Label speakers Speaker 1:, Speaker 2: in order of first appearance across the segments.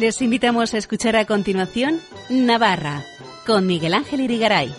Speaker 1: Les invitamos a escuchar a continuación Navarra con Miguel Ángel Irigaray.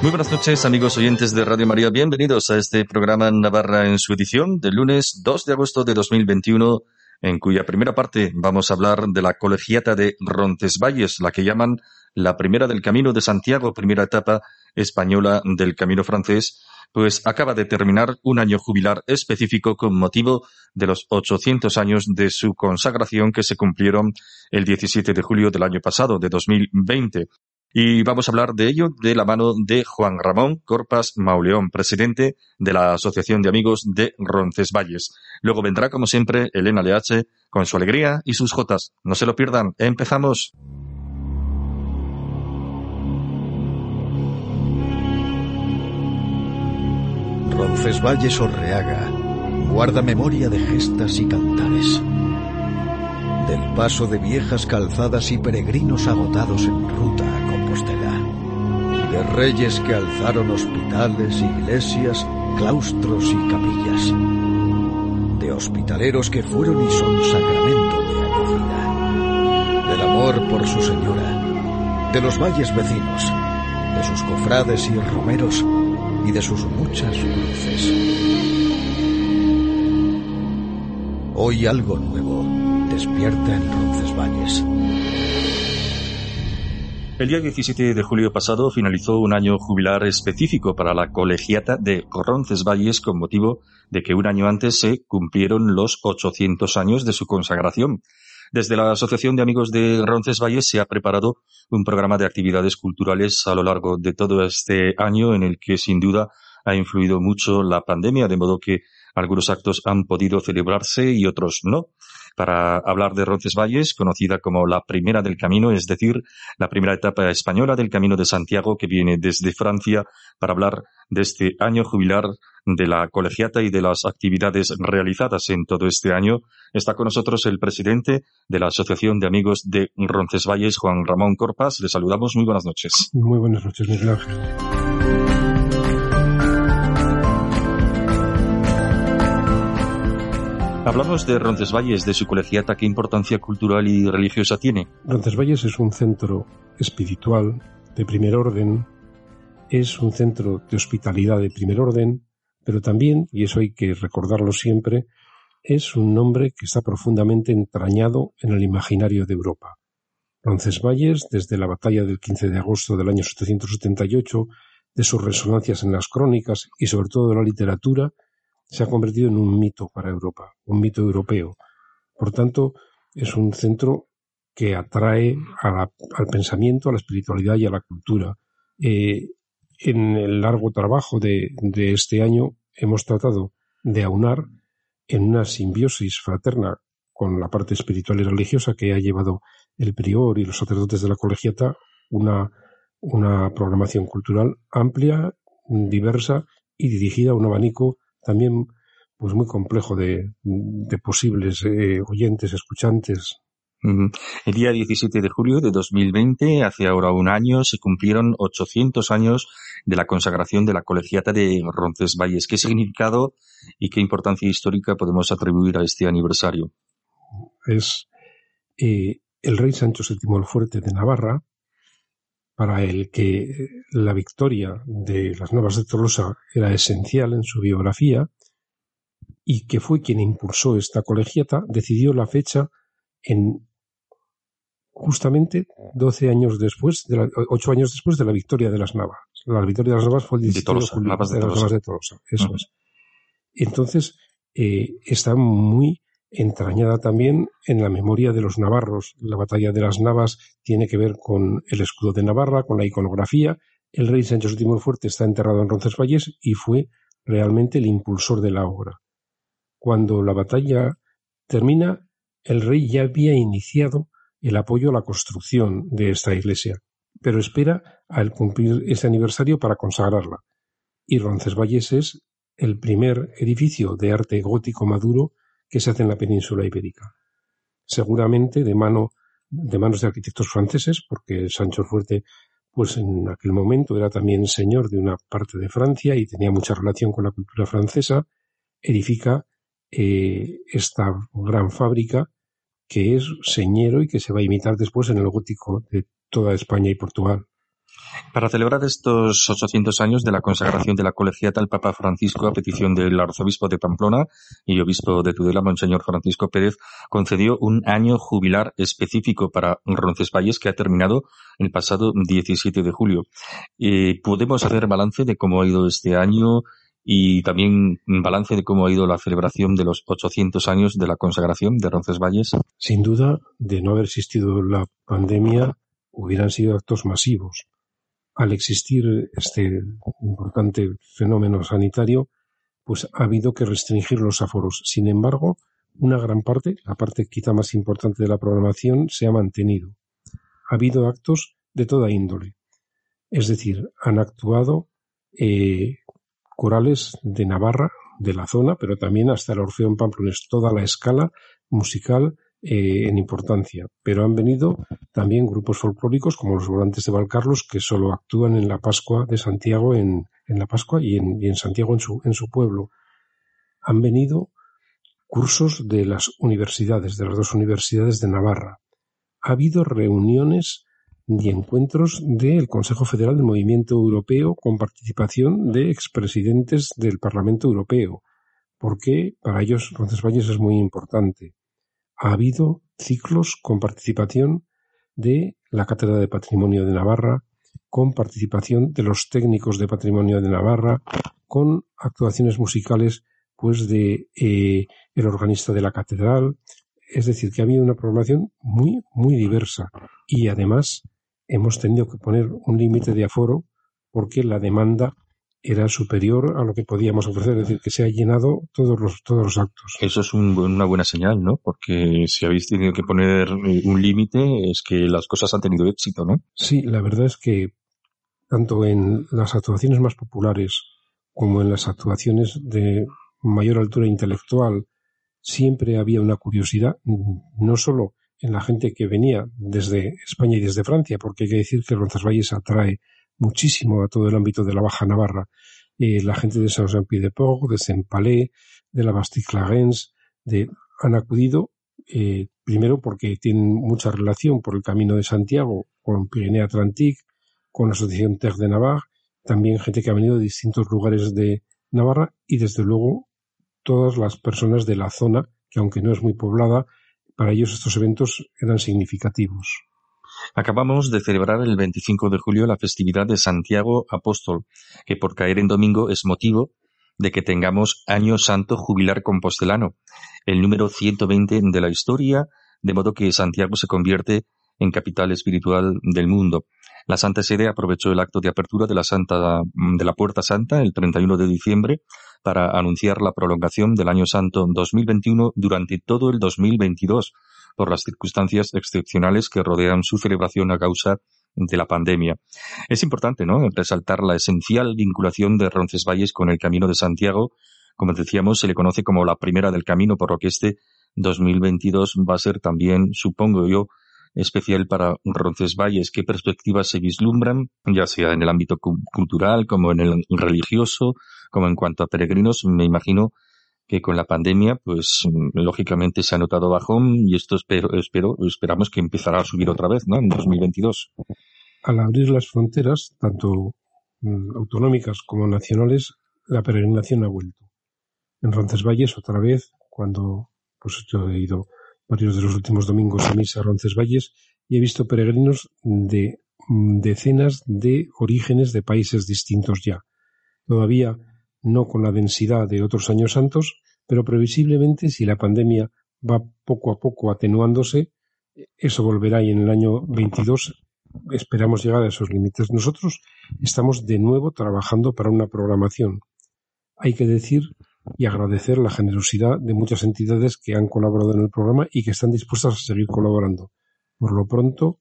Speaker 2: Muy buenas noches, amigos oyentes de Radio María. Bienvenidos a este programa Navarra en su edición del lunes 2 de agosto de 2021, en cuya primera parte vamos a hablar de la colegiata de Roncesvalles, la que llaman la primera del Camino de Santiago, primera etapa española del Camino francés, pues acaba de terminar un año jubilar específico con motivo de los 800 años de su consagración que se cumplieron el 17 de julio del año pasado, de 2020. Y vamos a hablar de ello de la mano de Juan Ramón Corpas Mauleón, presidente de la Asociación de Amigos de Roncesvalles. Luego vendrá, como siempre, Elena Leache con su alegría y sus jotas. No se lo pierdan. Empezamos.
Speaker 3: Roncesvalles Orreaga guarda memoria de gestas y cantares, del paso de viejas calzadas y peregrinos agotados en ruta a Compostela, de reyes que alzaron hospitales, iglesias, claustros y capillas, de hospitaleros que fueron y son sacramento de acogida, del amor por su señora, de los valles vecinos, de sus cofrades y romeros, y de sus muchas luces. Hoy algo nuevo despierta en Roncesvalles.
Speaker 2: El día 17 de julio pasado finalizó un año jubilar específico para la colegiata de Roncesvalles con motivo de que un año antes se cumplieron los 800 años de su consagración. Desde la Asociación de Amigos de Roncesvalles se ha preparado un programa de actividades culturales a lo largo de todo este año en el que sin duda ha influido mucho la pandemia, de modo que algunos actos han podido celebrarse y otros no. Para hablar de Roncesvalles, conocida como la primera del camino, es decir, la primera etapa española del Camino de Santiago que viene desde Francia, para hablar de este año jubilar de la colegiata y de las actividades realizadas en todo este año, está con nosotros el presidente de la Asociación de Amigos de Roncesvalles, Juan Ramón Corpas. Le saludamos. Muy buenas noches.
Speaker 4: Muy buenas noches, Miguel Ángel.
Speaker 2: Hablamos de Roncesvalles, de su colegiata, ¿qué importancia cultural y religiosa tiene?
Speaker 4: Roncesvalles es un centro espiritual de primer orden, es un centro de hospitalidad de primer orden, pero también, y eso hay que recordarlo siempre, es un nombre que está profundamente entrañado en el imaginario de Europa. Roncesvalles, desde la batalla del 15 de agosto del año 778, de sus resonancias en las crónicas y sobre todo de la literatura, se ha convertido en un mito para Europa, un mito europeo. Por tanto, es un centro que atrae al pensamiento, a la espiritualidad y a la cultura. Eh, en el largo trabajo de, de este año hemos tratado de aunar en una simbiosis fraterna con la parte espiritual y religiosa que ha llevado el prior y los sacerdotes de la colegiata una, una programación cultural amplia, diversa y dirigida a un abanico también pues muy complejo de, de posibles eh, oyentes, escuchantes.
Speaker 2: El día 17 de julio de 2020, hace ahora un año, se cumplieron 800 años de la consagración de la colegiata de Roncesvalles. ¿Qué significado y qué importancia histórica podemos atribuir a este aniversario?
Speaker 4: Es eh, el rey Sancho VII el Fuerte de Navarra, para el que la victoria de las Nuevas de Tolosa era esencial en su biografía, y que fue quien impulsó esta colegiata, decidió la fecha en justamente 12 años después, de la, 8 años después de la victoria de las Navas. La victoria de las Navas fue el 17 de, de julio, de, de, las Navas de Tolosa. Eso uh -huh. es. Entonces, eh, está muy entrañada también en la memoria de los navarros. La batalla de las Navas tiene que ver con el escudo de Navarra, con la iconografía. El rey Sancho VII Fuerte está enterrado en Roncesvalles y fue realmente el impulsor de la obra. Cuando la batalla termina, el rey ya había iniciado el apoyo a la construcción de esta iglesia, pero espera al cumplir ese aniversario para consagrarla. Y Roncesvalles es el primer edificio de arte gótico maduro que se hace en la península ibérica. Seguramente de mano de manos de arquitectos franceses, porque Sancho Fuerte, pues en aquel momento era también señor de una parte de Francia y tenía mucha relación con la cultura francesa, edifica eh, esta gran fábrica que es señero y que se va a imitar después en el gótico de toda España y Portugal.
Speaker 2: Para celebrar estos 800 años de la consagración de la colegiata, el Papa Francisco, a petición del arzobispo de Pamplona y obispo de Tudela, Monseñor Francisco Pérez, concedió un año jubilar específico para Roncesvalles que ha terminado el pasado 17 de julio. Eh, ¿Podemos hacer balance de cómo ha ido este año y también balance de cómo ha ido la celebración de los 800 años de la consagración de Roncesvalles?
Speaker 4: Sin duda, de no haber existido la pandemia, hubieran sido actos masivos al existir este importante fenómeno sanitario, pues ha habido que restringir los aforos. Sin embargo, una gran parte, la parte quizá más importante de la programación, se ha mantenido. Ha habido actos de toda índole. Es decir, han actuado eh, corales de Navarra, de la zona, pero también hasta el Orfeo en Pamplones, toda la escala musical eh, en importancia, pero han venido también grupos folclóricos como los volantes de Valcarlos que solo actúan en la Pascua de Santiago en, en la Pascua y en, y en Santiago en su, en su pueblo. Han venido cursos de las universidades, de las dos universidades de Navarra. Ha habido reuniones y encuentros del Consejo Federal del Movimiento Europeo con participación de expresidentes del Parlamento Europeo, porque para ellos Roncesvalles es muy importante ha habido ciclos con participación de la Cátedra de Patrimonio de Navarra, con participación de los técnicos de Patrimonio de Navarra, con actuaciones musicales pues de eh, el organista de la catedral, es decir, que ha habido una programación muy, muy diversa. Y además hemos tenido que poner un límite de aforo porque la demanda era superior a lo que podíamos ofrecer, es decir, que se ha llenado todos los, todos los actos.
Speaker 2: Eso es una buena señal, ¿no? Porque si habéis tenido que poner eh, un límite es que las cosas han tenido éxito, ¿no?
Speaker 4: Sí, la verdad es que tanto en las actuaciones más populares como en las actuaciones de mayor altura intelectual siempre había una curiosidad, no solo en la gente que venía desde España y desde Francia, porque hay que decir que Roncesvalles atrae muchísimo a todo el ámbito de la Baja Navarra. Eh, la gente de Saint-Jean-Pied-de-Port, de Saint-Palais, de la Bastille-Clarens, de, han acudido eh, primero porque tienen mucha relación por el camino de Santiago con Pirinea Atlantique, con la Asociación Terre de Navarre, también gente que ha venido de distintos lugares de Navarra y desde luego todas las personas de la zona, que aunque no es muy poblada, para ellos estos eventos eran significativos.
Speaker 2: Acabamos de celebrar el 25 de julio la festividad de Santiago Apóstol, que por caer en domingo es motivo de que tengamos Año Santo Jubilar Compostelano, el número 120 de la historia, de modo que Santiago se convierte en capital espiritual del mundo. La Santa Sede aprovechó el acto de apertura de la, Santa, de la Puerta Santa el 31 de diciembre para anunciar la prolongación del Año Santo 2021 durante todo el 2022, por las circunstancias excepcionales que rodean su celebración a causa de la pandemia. Es importante, ¿no?, resaltar la esencial vinculación de Roncesvalles con el Camino de Santiago. Como decíamos, se le conoce como la primera del camino, por lo que este 2022 va a ser también, supongo yo, especial para Roncesvalles. ¿Qué perspectivas se vislumbran, ya sea en el ámbito cultural, como en el religioso, como en cuanto a peregrinos? Me imagino que con la pandemia, pues mm, lógicamente se ha notado bajón y esto espero, espero, esperamos que empezará a subir otra vez, ¿no? En 2022.
Speaker 4: Al abrir las fronteras, tanto mm, autonómicas como nacionales, la peregrinación ha vuelto. En Roncesvalles, otra vez, cuando pues yo he ido varios de los últimos domingos a misa a Roncesvalles y he visto peregrinos de mm, decenas de orígenes de países distintos ya. Todavía no con la densidad de otros años santos, pero previsiblemente si la pandemia va poco a poco atenuándose, eso volverá y en el año 22 esperamos llegar a esos límites. Nosotros estamos de nuevo trabajando para una programación. Hay que decir y agradecer la generosidad de muchas entidades que han colaborado en el programa y que están dispuestas a seguir colaborando. Por lo pronto,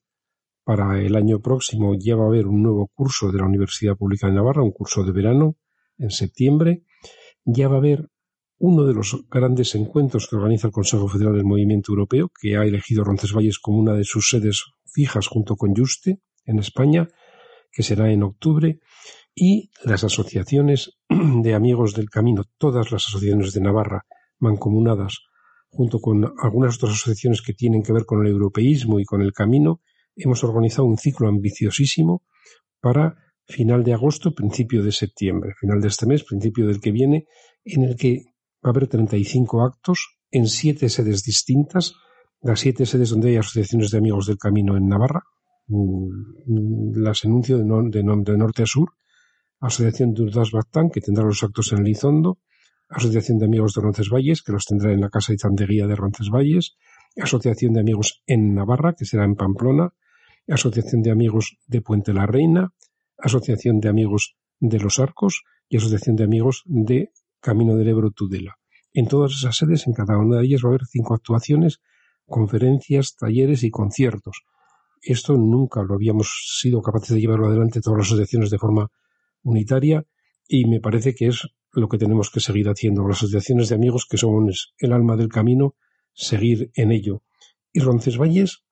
Speaker 4: para el año próximo ya va a haber un nuevo curso de la Universidad Pública de Navarra, un curso de verano en septiembre. Ya va a haber uno de los grandes encuentros que organiza el Consejo Federal del Movimiento Europeo, que ha elegido Roncesvalles como una de sus sedes fijas junto con Juste en España, que será en octubre, y las asociaciones de amigos del camino, todas las asociaciones de Navarra mancomunadas, junto con algunas otras asociaciones que tienen que ver con el europeísmo y con el camino, hemos organizado un ciclo ambiciosísimo para final de agosto, principio de septiembre, final de este mes, principio del que viene, en el que va a haber 35 actos en siete sedes distintas, las siete sedes donde hay asociaciones de amigos del camino en Navarra, mm, las enuncio de, de, norte a sur, Asociación de Urdas Bactán, que tendrá los actos en Elizondo, Asociación de Amigos de Roncesvalles, que los tendrá en la Casa de Zandeguía de Roncesvalles, Asociación de Amigos en Navarra, que será en Pamplona, Asociación de Amigos de Puente la Reina, Asociación de Amigos de los Arcos y Asociación de Amigos de Camino del Ebro Tudela. En todas esas sedes, en cada una de ellas va a haber cinco actuaciones, conferencias, talleres y conciertos. Esto nunca lo habíamos sido capaces de llevarlo adelante todas las asociaciones de forma unitaria y me parece que es lo que tenemos que seguir haciendo. Las asociaciones de amigos que son el alma del camino, seguir en ello. Y Roncesvalles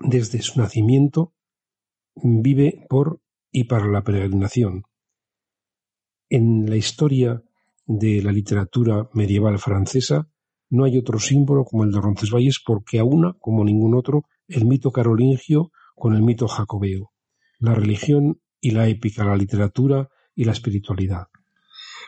Speaker 4: desde su nacimiento, vive por y para la peregrinación. En la historia de la literatura medieval francesa no hay otro símbolo como el de Roncesvalles porque aúna, como ningún otro, el mito carolingio con el mito jacobeo, la religión y la épica, la literatura y la espiritualidad.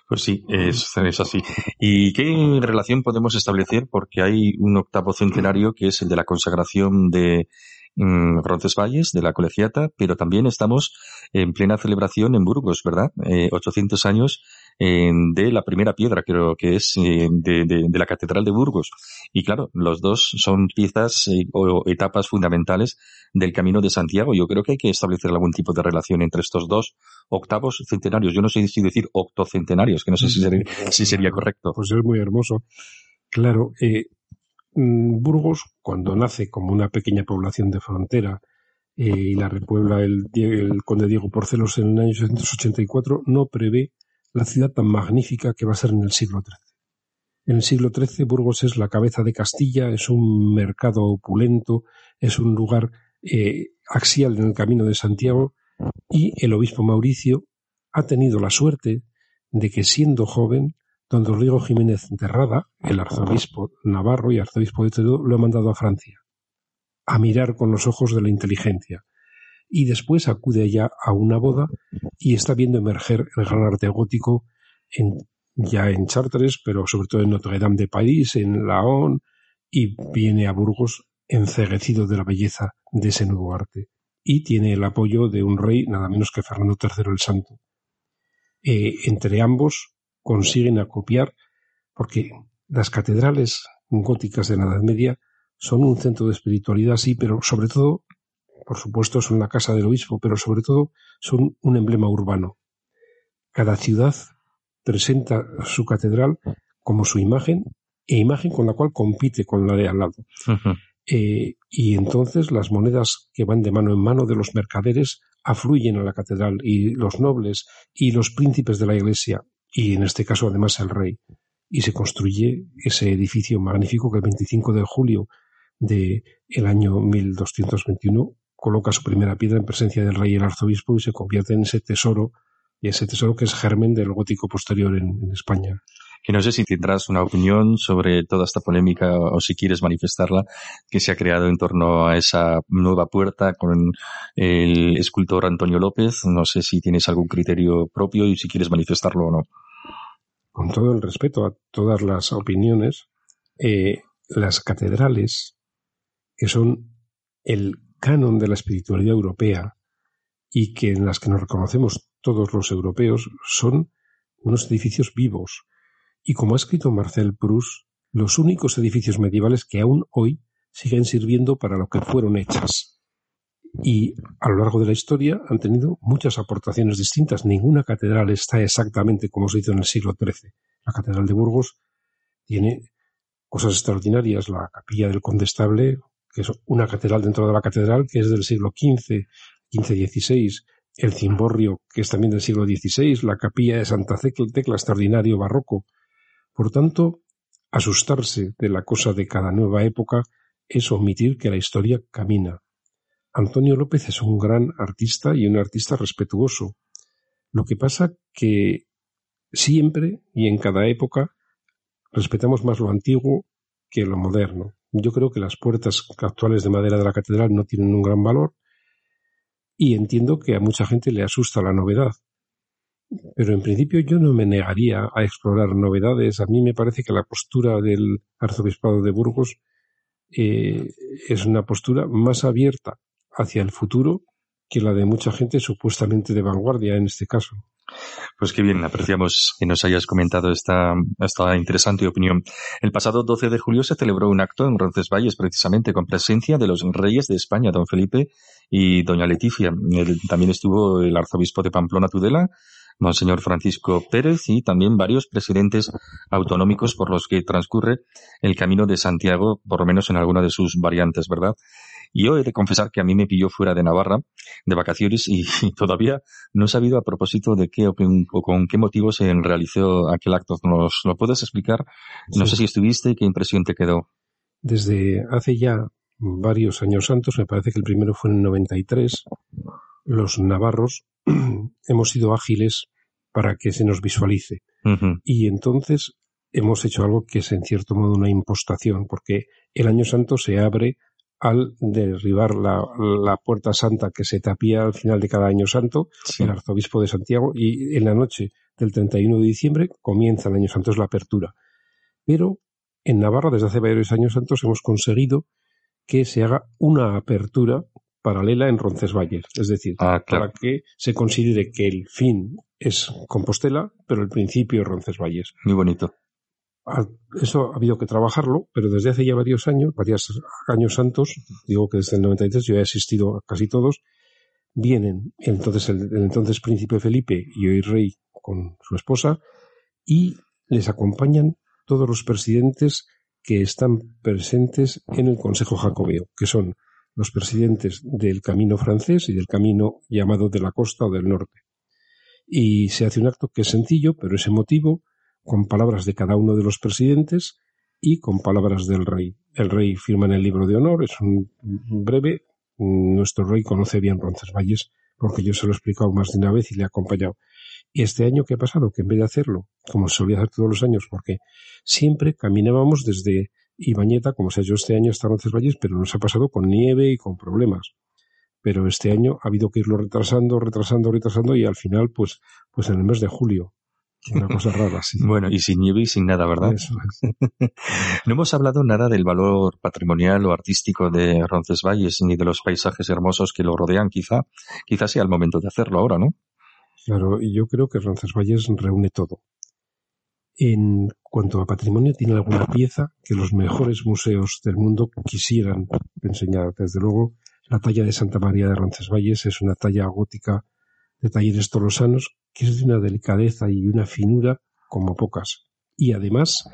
Speaker 2: Pues sí, es, es, así. ¿Y qué relación podemos establecer? Porque hay un octavo centenario que es el de la consagración de Roncesvalles, de la colegiata, pero también estamos en plena celebración en Burgos, ¿verdad? Eh, 800 años de la primera piedra, creo que es eh, de, de, la Catedral de Burgos. Y claro, los dos son piezas eh, o etapas fundamentales del Camino de Santiago. Yo creo que hay que establecer algún tipo de relación entre estos dos octavos centenarios. Yo no sé si decir octocentenarios, que no sé si sería, si sería correcto.
Speaker 4: Pues es muy hermoso. Claro, eh, mm, Burgos, cuando nace como una pequeña población de frontera, y la repuebla el, conde Diego Porcelos en el año 884, no prevé la ciudad tan magnífica que va a ser en el siglo XIII. En el siglo XIII Burgos es la cabeza de Castilla, es un mercado opulento, es un lugar eh, axial en el camino de Santiago y el obispo Mauricio ha tenido la suerte de que siendo joven, don Rodrigo Jiménez de Rada, el arzobispo navarro y arzobispo de Toledo, lo ha mandado a Francia a mirar con los ojos de la inteligencia, y después acude allá a una boda y está viendo emerger el gran arte gótico ya en Chartres, pero sobre todo en Notre Dame de París, en Laon, y viene a Burgos enceguecido de la belleza de ese nuevo arte. Y tiene el apoyo de un rey, nada menos que Fernando III el Santo. Eh, entre ambos consiguen acopiar, porque las catedrales góticas de la Edad Media son un centro de espiritualidad, sí, pero sobre todo por supuesto son la casa del obispo, pero sobre todo son un emblema urbano. Cada ciudad presenta su catedral como su imagen e imagen con la cual compite con la de al lado. Eh, y entonces las monedas que van de mano en mano de los mercaderes afluyen a la catedral y los nobles y los príncipes de la iglesia y en este caso además el rey. Y se construye ese edificio magnífico que el 25 de julio de el año 1221 coloca su primera piedra en presencia del rey y el arzobispo y se convierte en ese tesoro, y ese tesoro que es germen del gótico posterior en, España.
Speaker 2: Que no sé si tendrás una opinión sobre toda esta polémica o si quieres manifestarla que se ha creado en torno a esa nueva puerta con el escultor Antonio López. No sé si tienes algún criterio propio y si quieres manifestarlo o no.
Speaker 4: Con todo el respeto a todas las opiniones, eh, las catedrales, que son el canon de la espiritualidad europea y que en las que nos reconocemos todos los europeos son unos edificios vivos. Y como ha escrito Marcel Proust, los únicos edificios medievales que aún hoy siguen sirviendo para lo que fueron hechas. Y a lo largo de la historia han tenido muchas aportaciones distintas. Ninguna catedral está exactamente como se hizo en el siglo XIII. La Catedral de Burgos tiene cosas extraordinarias. La capilla del Condestable, que es una catedral dentro de la catedral, que es del siglo XV, XV-XVI. El cimborrio, que es también del siglo XVI. La capilla de Santa Tecla, extraordinario barroco. Por tanto, asustarse de la cosa de cada nueva época es omitir que la historia camina. Antonio López es un gran artista y un artista respetuoso. Lo que pasa que siempre y en cada época respetamos más lo antiguo que lo moderno. Yo creo que las puertas actuales de madera de la catedral no tienen un gran valor y entiendo que a mucha gente le asusta la novedad. Pero en principio yo no me negaría a explorar novedades. A mí me parece que la postura del arzobispado de Burgos eh, es una postura más abierta hacia el futuro que la de mucha gente supuestamente de vanguardia en este caso.
Speaker 2: Pues qué bien, apreciamos que nos hayas comentado esta, esta interesante opinión. El pasado 12 de julio se celebró un acto en Roncesvalles, precisamente con presencia de los reyes de España, don Felipe y doña Leticia. también estuvo el arzobispo de Pamplona Tudela, Monseñor Francisco Pérez y también varios presidentes autonómicos por los que transcurre el Camino de Santiago, por lo menos en alguna de sus variantes, ¿verdad? Y yo he de confesar que a mí me pilló fuera de Navarra de vacaciones y, todavía no he sabido a propósito de qué o, con qué motivo se realizó aquel acto. ¿Nos lo puedes explicar? No sé si estuviste y qué impresión te quedó.
Speaker 4: Desde hace ya varios años santos, me parece que el primero fue en el 93, los navarros hemos sido ágiles para que se nos visualice. Y entonces hemos hecho algo que es en cierto modo una impostación, porque el año santo se abre al derribar la, puerta santa que se tapía al final de cada año santo, el arzobispo de Santiago, y en la noche del 31 de diciembre comienza el año santo, es la apertura. Pero en Navarra, desde hace varios años santos, hemos conseguido que se haga una apertura paralela en Roncesvalles, es decir,
Speaker 2: ah,
Speaker 4: para que se considere que el fin es Compostela, pero el principio es Roncesvalles.
Speaker 2: Muy bonito.
Speaker 4: Eso ha habido que trabajarlo, pero desde hace ya varios años, varios años santos, digo que desde el 93 yo he asistido a casi todos, vienen entonces el, entonces príncipe Felipe y hoy rey con su esposa y les acompañan todos los presidentes que están presentes en el Consejo Jacobeo, que son los presidentes del camino francés y del camino llamado de la costa o del norte. Y se hace un acto que es sencillo, pero es emotivo, con palabras de cada uno de los presidentes y con palabras del rey. El rey firma en el libro de honor, es un breve. Nuestro rey conoce bien Roncesvalles porque yo se lo he explicado más de una vez y le he acompañado. Y este año, ¿qué ha pasado? Que en vez de hacerlo, como se solía hacer todos los años, porque siempre caminábamos desde Ibañeta, como se ha hecho este año, hasta Roncesvalles, pero nos ha pasado con nieve y con problemas. Pero este año ha habido que irlo retrasando, retrasando, retrasando y al final, pues, pues en el mes de julio una cosa rara, sí.
Speaker 2: Bueno, y sin nieve y sin nada, ¿verdad? no hemos hablado nada del valor patrimonial o artístico de Roncesvalles ni de los paisajes hermosos que lo rodean, quizá. Quizá sea el momento de hacerlo ahora, ¿no?
Speaker 4: Claro, y yo creo que Roncesvalles reúne todo. En cuanto a patrimonio, tiene alguna pieza que los mejores museos del mundo quisieran enseñar. Desde luego, la talla de Santa María de Roncesvalles es una talla gótica de talleres tolosanos que es de una delicadeza y una finura como pocas. Y además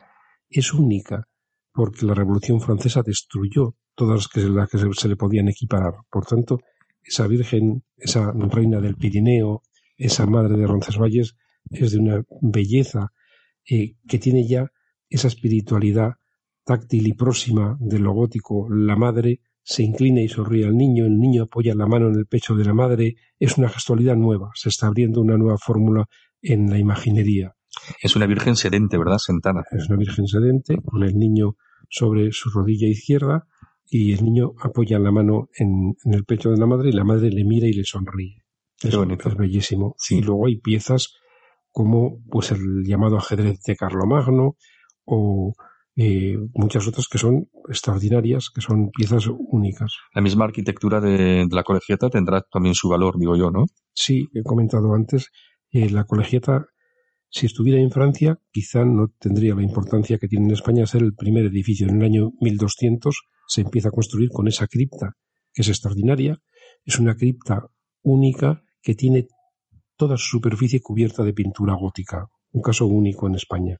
Speaker 4: es única porque la Revolución Francesa destruyó todas las que, se le podían equiparar. Por tanto, esa Virgen, esa reina del Pirineo, esa madre de Roncesvalles, es de una belleza eh, que tiene ya esa espiritualidad táctil y próxima de lo gótico. La madre se inclina y sonríe al niño, el niño apoya la mano en el pecho de la madre, es una gestualidad nueva, se está abriendo una nueva fórmula en la imaginería.
Speaker 2: Es una virgen sedente, ¿verdad? Sentada.
Speaker 4: Es una virgen sedente, con el niño sobre su rodilla izquierda y el niño apoya la mano en, el pecho de la madre y la madre le mira y le sonríe.
Speaker 2: Es, bonito.
Speaker 4: es bellísimo. Y luego hay piezas como pues el llamado ajedrez de Carlomagno o eh, muchas otras que son extraordinarias, que son piezas únicas.
Speaker 2: La misma arquitectura de, la colegiata tendrá también su valor, digo yo, ¿no?
Speaker 4: Sí, he comentado antes, eh, la colegiata Si estuviera en Francia, quizá no tendría la importancia que tiene en España ser el primer edificio. En el año 1200 se empieza a construir con esa cripta, que es extraordinaria. Es una cripta única que tiene toda su superficie cubierta de pintura gótica, un caso único en España.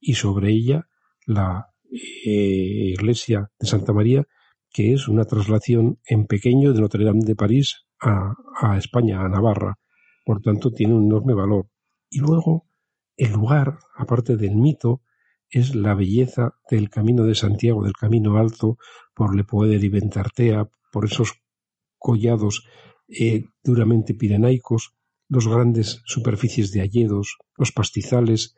Speaker 4: Y sobre ella la eh, iglesia de Santa María, que es una traslación en pequeño de Notre Dame de París a, España, a Navarra. Por tanto, tiene un enorme valor. Y luego, el lugar, aparte del mito, es la belleza del camino de Santiago, del camino alto, por Le Poeder y Ventartea, por esos collados eh, duramente pirenaicos, los grandes superficies de alledos, los pastizales,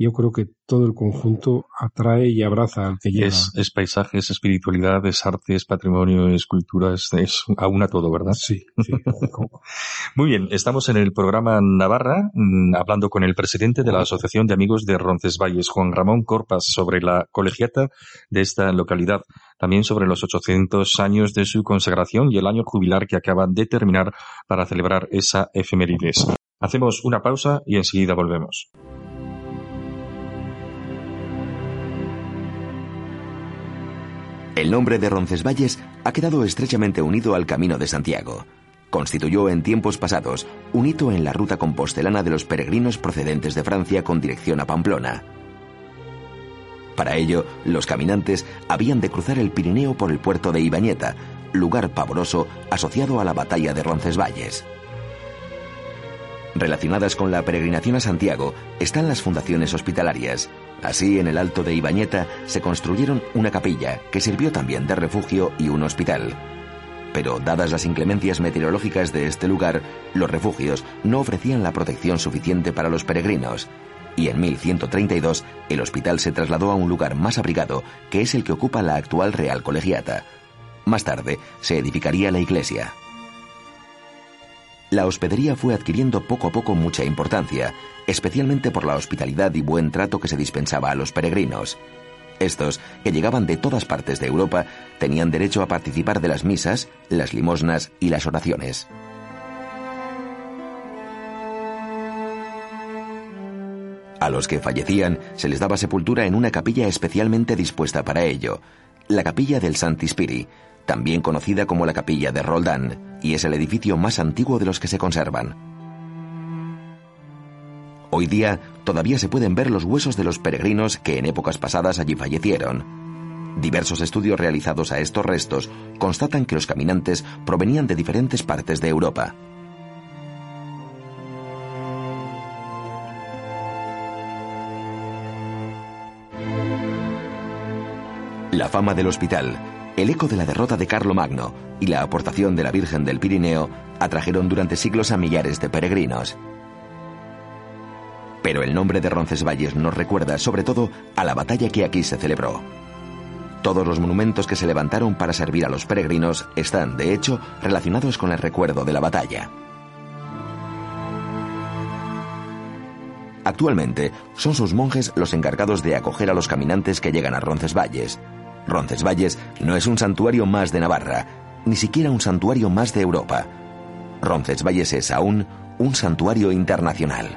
Speaker 4: yo creo que todo el conjunto atrae y abraza al que llega.
Speaker 2: Es, es paisaje, es espiritualidad, es arte, es patrimonio, es cultura, es, es aún a todo, ¿verdad?
Speaker 4: Sí, sí.
Speaker 2: Muy bien, estamos en el programa Navarra, mm, hablando con el presidente de la Asociación de Amigos de Roncesvalles, Juan Ramón Corpas, sobre la colegiata de esta localidad, también sobre los 800 años de su consagración y el año jubilar que acaban de terminar para celebrar esa efemérides. Hacemos una pausa y enseguida volvemos.
Speaker 5: El nombre de Roncesvalles ha quedado estrechamente unido al Camino de Santiago. Constituyó en tiempos pasados un hito en la ruta compostelana de los peregrinos procedentes de Francia con dirección a Pamplona. Para ello, los caminantes habían de cruzar el Pirineo por el puerto de Ibañeta, lugar pavoroso asociado a la batalla de Roncesvalles. Relacionadas con la peregrinación a Santiago están las fundaciones hospitalarias. Así, en el Alto de Ibañeta se construyeron una capilla que sirvió también de refugio y un hospital. Pero dadas las inclemencias meteorológicas de este lugar, los refugios no ofrecían la protección suficiente para los peregrinos. Y en 1132 el hospital se trasladó a un lugar más abrigado, que es el que ocupa la actual Real Colegiata. Más tarde se edificaría la iglesia la hospedería fue adquiriendo poco a poco mucha importancia, especialmente por la hospitalidad y buen trato que se dispensaba a los peregrinos. Estos, que llegaban de todas partes de Europa, tenían derecho a participar de las misas, las limosnas y las oraciones. A los que fallecían se les daba sepultura en una capilla especialmente dispuesta para ello, la capilla del Santi Spiri, también conocida como la capilla de Roldán, y es el edificio más antiguo de los que se conservan. Hoy día todavía se pueden ver los huesos de los peregrinos que en épocas pasadas allí fallecieron. Diversos estudios realizados a estos restos constatan que los caminantes provenían de diferentes partes de Europa. La fama del hospital el eco de la derrota de Carlomagno y la aportación de la Virgen del Pirineo atrajeron durante siglos a millares de peregrinos. Pero el nombre de Roncesvalles nos recuerda sobre todo a la batalla que aquí se celebró. Todos los monumentos que se levantaron para servir a los peregrinos están, de hecho, relacionados con el recuerdo de la batalla. Actualmente son sus monjes los encargados de acoger a los caminantes que llegan a Roncesvalles, Roncesvalles no es un santuario más de Navarra, ni siquiera un santuario más de Europa. Roncesvalles es aún un santuario internacional.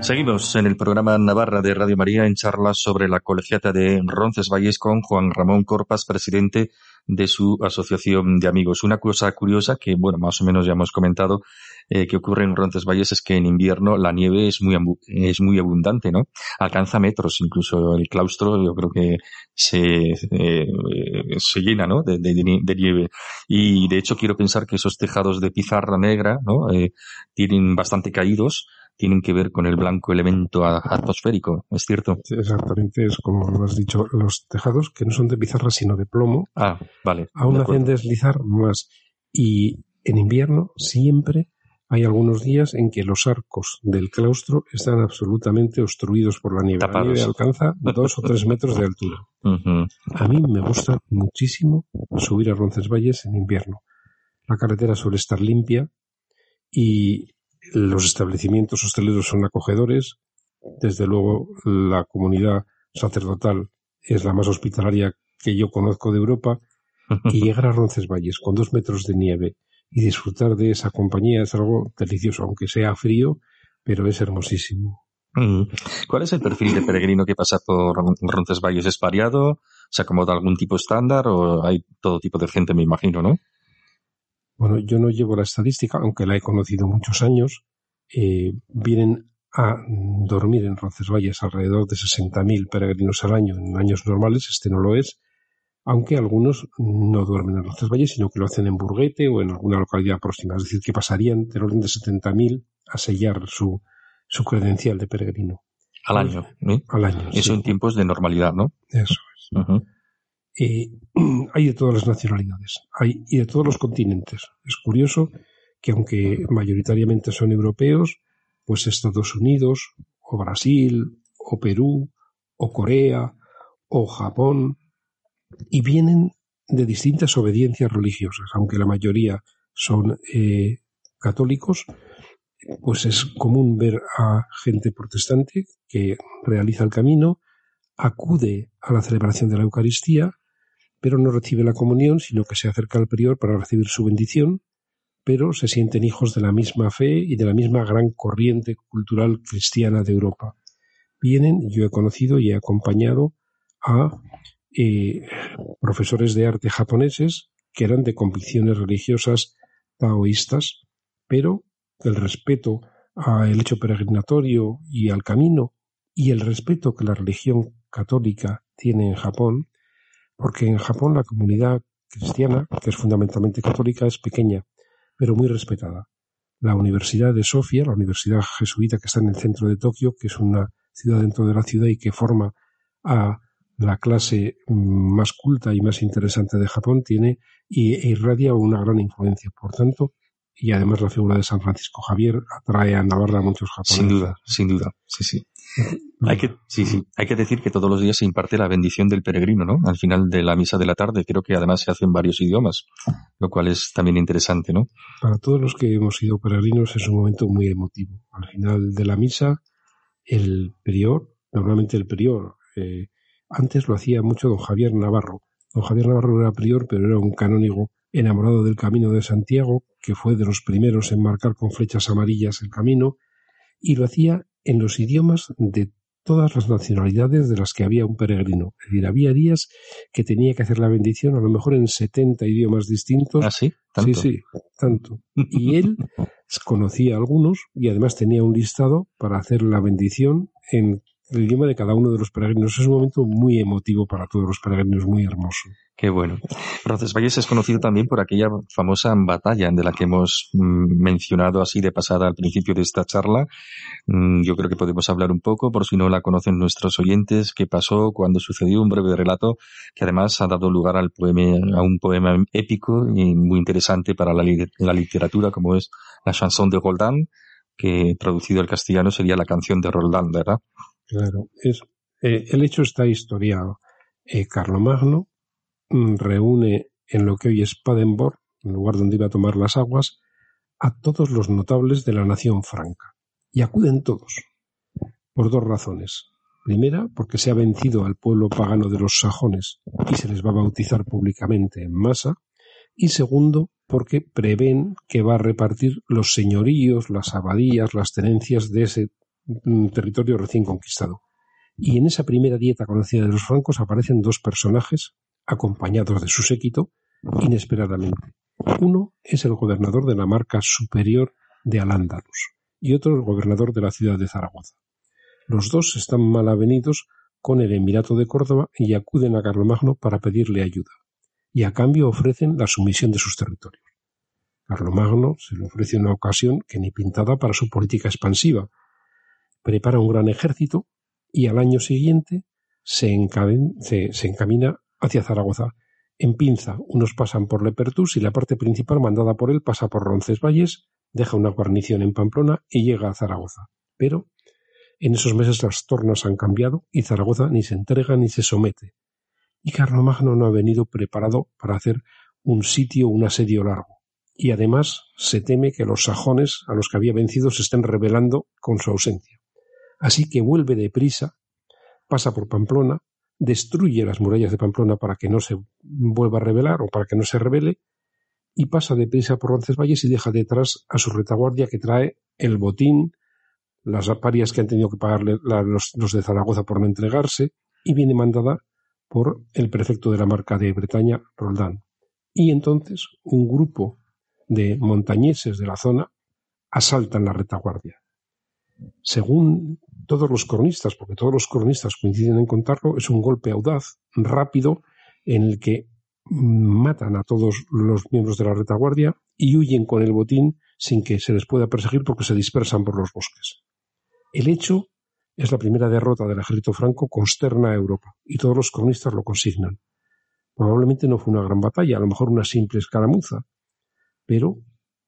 Speaker 2: Seguimos en el programa Navarra de Radio María en charlas sobre la colegiata de Roncesvalles con Juan Ramón Corpas, presidente de su asociación de amigos. Una cosa curiosa que, bueno, más o menos ya hemos comentado, eh, que ocurre en Roncesvalles es que en invierno la nieve es muy, es muy abundante, ¿no? Alcanza metros, incluso el claustro yo creo que se, eh, se llena, ¿no? De, nieve. Y de hecho quiero pensar que esos tejados de pizarra negra, ¿no? Eh, tienen bastante caídos tienen que ver con el blanco elemento atmosférico, ¿es cierto?
Speaker 4: exactamente, es como lo has dicho, los tejados que no son de pizarra sino de plomo,
Speaker 2: ah, vale,
Speaker 4: aún hacen deslizar más. Y en invierno siempre hay algunos días en que los arcos del claustro están absolutamente obstruidos por la nieve. La nieve alcanza dos o tres metros de altura. A mí me gusta muchísimo subir a Roncesvalles en invierno. La carretera suele estar limpia y los establecimientos hosteleros son acogedores. Desde luego, la comunidad sacerdotal es la más hospitalaria que yo conozco de Europa. Y llegar a Roncesvalles con dos metros de nieve y disfrutar de esa compañía es algo delicioso, aunque sea frío, pero es hermosísimo.
Speaker 2: Mm. ¿Cuál es el perfil de peregrino que pasa por Roncesvalles? ¿Es variado? ¿Se acomoda algún tipo estándar o hay todo tipo de gente, me imagino, no?
Speaker 4: Bueno, yo no llevo la estadística, aunque la he conocido muchos años. Eh, vienen a dormir en Roncesvalles alrededor de 60.000 peregrinos al año en años normales, este no lo es, aunque algunos no duermen en Roncesvalles, sino que lo hacen en Burguete o en alguna localidad próxima, es decir, que pasarían del orden de 70.000 a sellar su, su credencial de peregrino.
Speaker 2: Al año, ¿eh?
Speaker 4: Al año.
Speaker 2: Eso en tiempos de normalidad, ¿no?
Speaker 4: Eso es. Eh, hay de todas las nacionalidades, hay y de todos los continentes. Es curioso que aunque mayoritariamente son europeos, pues Estados Unidos, o Brasil, o Perú, o Corea, o Japón, y vienen de distintas obediencias religiosas, aunque la mayoría son eh, católicos, pues es común ver a gente protestante que realiza el camino, acude a la celebración de la Eucaristía, pero no recibe la comunión, sino que se acerca al prior para recibir su bendición, pero se sienten hijos de la misma fe y de la misma gran corriente cultural cristiana de Europa. Vienen, yo he conocido y he acompañado a eh, profesores de arte japoneses que eran de convicciones religiosas taoístas, pero el respeto al hecho peregrinatorio y al camino y el respeto que la religión católica tiene en Japón, porque en Japón la comunidad cristiana, que es fundamentalmente católica, es pequeña, pero muy respetada. La Universidad de Sofía, la universidad jesuita que está en el centro de Tokio, que es una ciudad dentro de la ciudad y que forma a la clase más culta y más interesante de Japón, tiene y e irradia una gran influencia. Por tanto, y además la figura de San Francisco Javier atrae a Navarra a muchos japoneses.
Speaker 2: Sin duda, sin duda, sí, sí. Hay que, sí, sí, hay que decir que todos los días se imparte la bendición del peregrino, ¿no? Al final de la misa de la tarde, creo que además se hace en varios idiomas, lo cual es también interesante, ¿no?
Speaker 4: Para todos los que hemos sido peregrinos es un momento muy emotivo. Al final de la misa, el prior, normalmente el prior, eh, antes lo hacía mucho don Javier Navarro. Don Javier Navarro era prior, pero era un canónigo enamorado del camino de Santiago, que fue de los primeros en marcar con flechas amarillas el camino, y lo hacía en los idiomas de todas las nacionalidades de las que había un peregrino. Es decir, había días que tenía que hacer la bendición a lo mejor en 70 idiomas distintos.
Speaker 2: ¿Ah, sí?
Speaker 4: Sí, sí, tanto. Y él conocía algunos y además tenía un listado para hacer la bendición en el idioma de cada uno de los peregrinos. Es un momento muy emotivo para todos los peregrinos, muy hermoso.
Speaker 2: Qué bueno. Roncesvalles es conocido también por aquella famosa batalla de la que hemos mm, mencionado así de pasada al principio de esta charla. Mm, yo creo que podemos hablar un poco, por si no la conocen nuestros oyentes, qué pasó, cuándo sucedió, un breve relato que además ha dado lugar al poema, a un poema épico y muy interesante para la, la literatura, como es la chanson de Roldán, que traducido al castellano sería la canción de Roldán, ¿verdad?
Speaker 4: Claro, es, eh, el hecho está historiado. Eh, Carlomagno mm, reúne en lo que hoy es Padenborg, el lugar donde iba a tomar las aguas, a todos los notables de la nación franca. Y acuden todos, por dos razones. Primera, porque se ha vencido al pueblo pagano de los sajones y se les va a bautizar públicamente en masa. Y segundo, porque prevén que va a repartir los señoríos, las abadías, las tenencias de ese territorio recién conquistado. Y en esa primera dieta conocida de los francos aparecen dos personajes acompañados de su séquito inesperadamente. Uno es el gobernador de la marca superior de Al-Ándalus y otro el gobernador de la ciudad de Zaragoza. Los dos están mal avenidos con el Emirato de Córdoba y acuden a Carlomagno para pedirle ayuda, y a cambio ofrecen la sumisión de sus territorios. Carlomagno se le ofrece una ocasión que ni pintada para su política expansiva, prepara un gran ejército y al año siguiente se, encamina hacia Zaragoza. En pinza, unos pasan por Lepertus y la parte principal mandada por él pasa por Roncesvalles, deja una guarnición en Pamplona y llega a Zaragoza. Pero en esos meses las tornas han cambiado y Zaragoza ni se entrega ni se somete. Y Carlomagno no ha venido preparado para hacer un sitio, un asedio largo. Y además se teme que los sajones a los que había vencido se estén rebelando con su ausencia. Así que vuelve deprisa, pasa por Pamplona, destruye las murallas de Pamplona para que no se vuelva a rebelar o para que no se rebele, y pasa deprisa por Roncesvalles y deja detrás a su retaguardia que trae el botín, las parias que han tenido que pagarle los, los, de Zaragoza por no entregarse, y viene mandada por el prefecto de la marca de Bretaña, Roldán. Y entonces un grupo de montañeses de la zona asaltan la retaguardia. Según todos los cronistas, porque todos los cronistas coinciden en contarlo, es un golpe audaz, rápido, en el que matan a todos los miembros de la retaguardia y huyen con el botín sin que se les pueda perseguir porque se dispersan por los bosques. El hecho es la primera derrota del ejército franco, consterna a Europa y todos los cronistas lo consignan. Probablemente no fue una gran batalla, a lo mejor una simple escaramuza, pero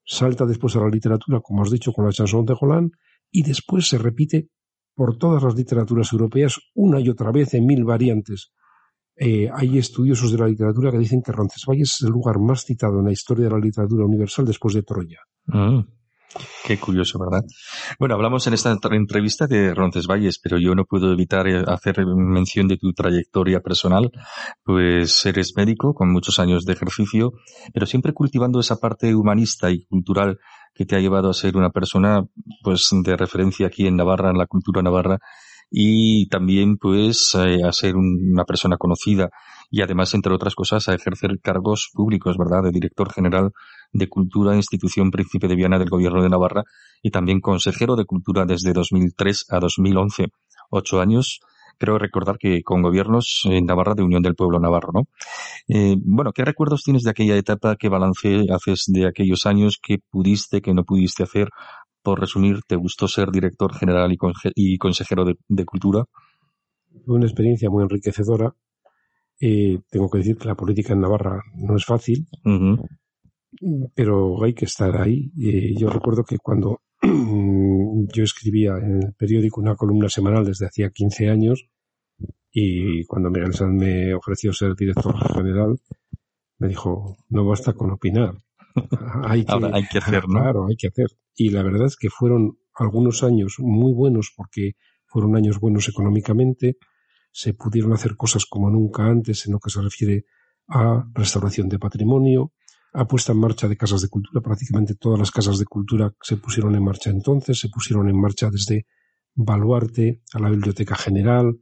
Speaker 4: salta después a la literatura, como has dicho, con la chanson de Roland, y después se repite por todas las literaturas europeas una y otra vez en mil variantes. Eh, hay estudiosos de la literatura que dicen que Roncesvalles es el lugar más citado en la historia de la literatura universal después de Troya.
Speaker 2: Mm. Qué curioso, ¿verdad? Bueno, hablamos en esta entrevista de Roncesvalles, pero yo no puedo evitar eh, hacer mención de tu trayectoria personal. Pues eres médico con muchos años de ejercicio, pero siempre cultivando esa parte humanista y cultural que te ha llevado a ser una persona, pues, de referencia aquí en Navarra, en la cultura navarra, y también, pues, eh, a ser una persona conocida y además, entre otras cosas, a ejercer cargos públicos, ¿verdad? De director general de Cultura, institución Príncipe de Viana del Gobierno de Navarra y también consejero de Cultura desde 2003 a 2011. Ocho años, creo recordar que con gobiernos en Navarra de Unión del Pueblo Navarro, ¿no? Eh, bueno, ¿qué recuerdos tienes de aquella etapa? ¿Qué balance haces de aquellos años? ¿Qué pudiste, qué no pudiste hacer? Por resumir, ¿te gustó ser director general y, consejero de Cultura?
Speaker 4: Fue una experiencia muy enriquecedora eh, tengo que decir que la política en Navarra no es fácil, pero hay que estar ahí. Eh, yo recuerdo que cuando yo escribía en el periódico una columna semanal desde hacía 15 años y cuando Miguel Sanz me ofreció ser director general, me dijo, no basta con opinar.
Speaker 2: hay que, hay que hacer, ¿no?
Speaker 4: Claro, hay que hacer. Y la verdad es que fueron algunos años muy buenos porque fueron años buenos económicamente, se pudieron hacer cosas como nunca antes en lo que se refiere a restauración de patrimonio, a puesta en marcha de casas de cultura. Prácticamente todas las casas de cultura se pusieron en marcha entonces, se pusieron en marcha desde Baluarte a la Biblioteca General,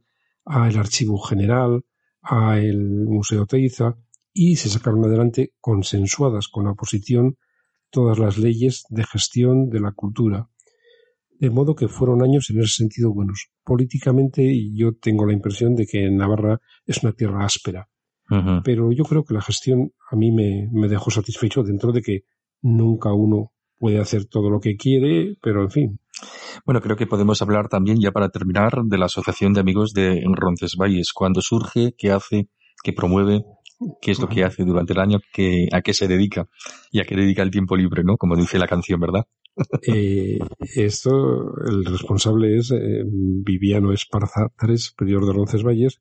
Speaker 4: a el Archivo General, a el Museo Teiza y se sacaron adelante consensuadas con la oposición todas las leyes de gestión de la cultura de modo que fueron años en ese sentido buenos. Políticamente yo tengo la impresión de que Navarra es una tierra áspera, pero yo creo que la gestión a mí me, dejó satisfecho dentro de que nunca uno puede hacer todo lo que quiere, pero en fin.
Speaker 2: Bueno, creo que podemos hablar también, ya para terminar, de la Asociación de Amigos de Roncesvalles. ¿Cuándo surge? ¿Qué hace? ¿Qué promueve? ¿Qué es lo que hace durante el año? ¿A qué se dedica? Y a qué dedica el tiempo libre, ¿no? Como dice la canción, ¿verdad?
Speaker 4: Eh, esto, el responsable es eh, Viviano Esparza III, prior de Roncesvalles.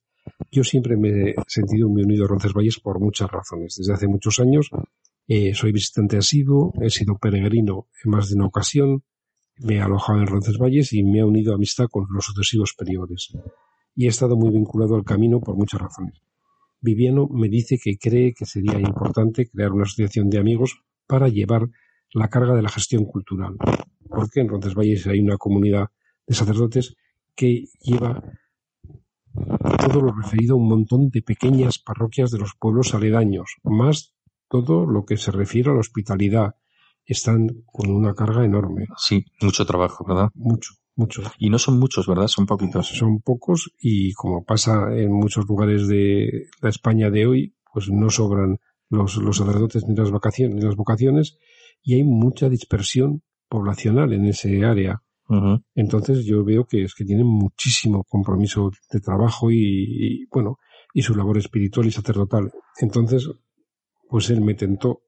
Speaker 4: Yo siempre me he sentido muy unido a Roncesvalles por muchas razones. Desde hace muchos años eh, soy visitante asiduo, he sido peregrino en más de una ocasión, me he alojado en Roncesvalles y me he unido a amistad con los sucesivos priores. Y he estado muy vinculado al camino por muchas razones. Viviano me dice que cree que sería importante crear una asociación de amigos para llevar la carga de la gestión cultural. Porque en Roncesvalles hay una comunidad de sacerdotes que lleva todo lo referido a un montón de pequeñas parroquias de los pueblos aledaños, más todo lo que se refiere a la hospitalidad. Están con una carga enorme.
Speaker 2: Sí, mucho trabajo, ¿verdad?
Speaker 4: Mucho, mucho.
Speaker 2: Y no son muchos, ¿verdad? Son poquitos.
Speaker 4: Son pocos y como pasa en muchos lugares de la España de hoy, pues no sobran los, los sacerdotes ni las vacaciones, ni las vocaciones y hay mucha dispersión poblacional en ese área. Entonces yo veo que es que tienen muchísimo compromiso de trabajo y, bueno, y su labor espiritual y sacerdotal. Entonces, pues él me tentó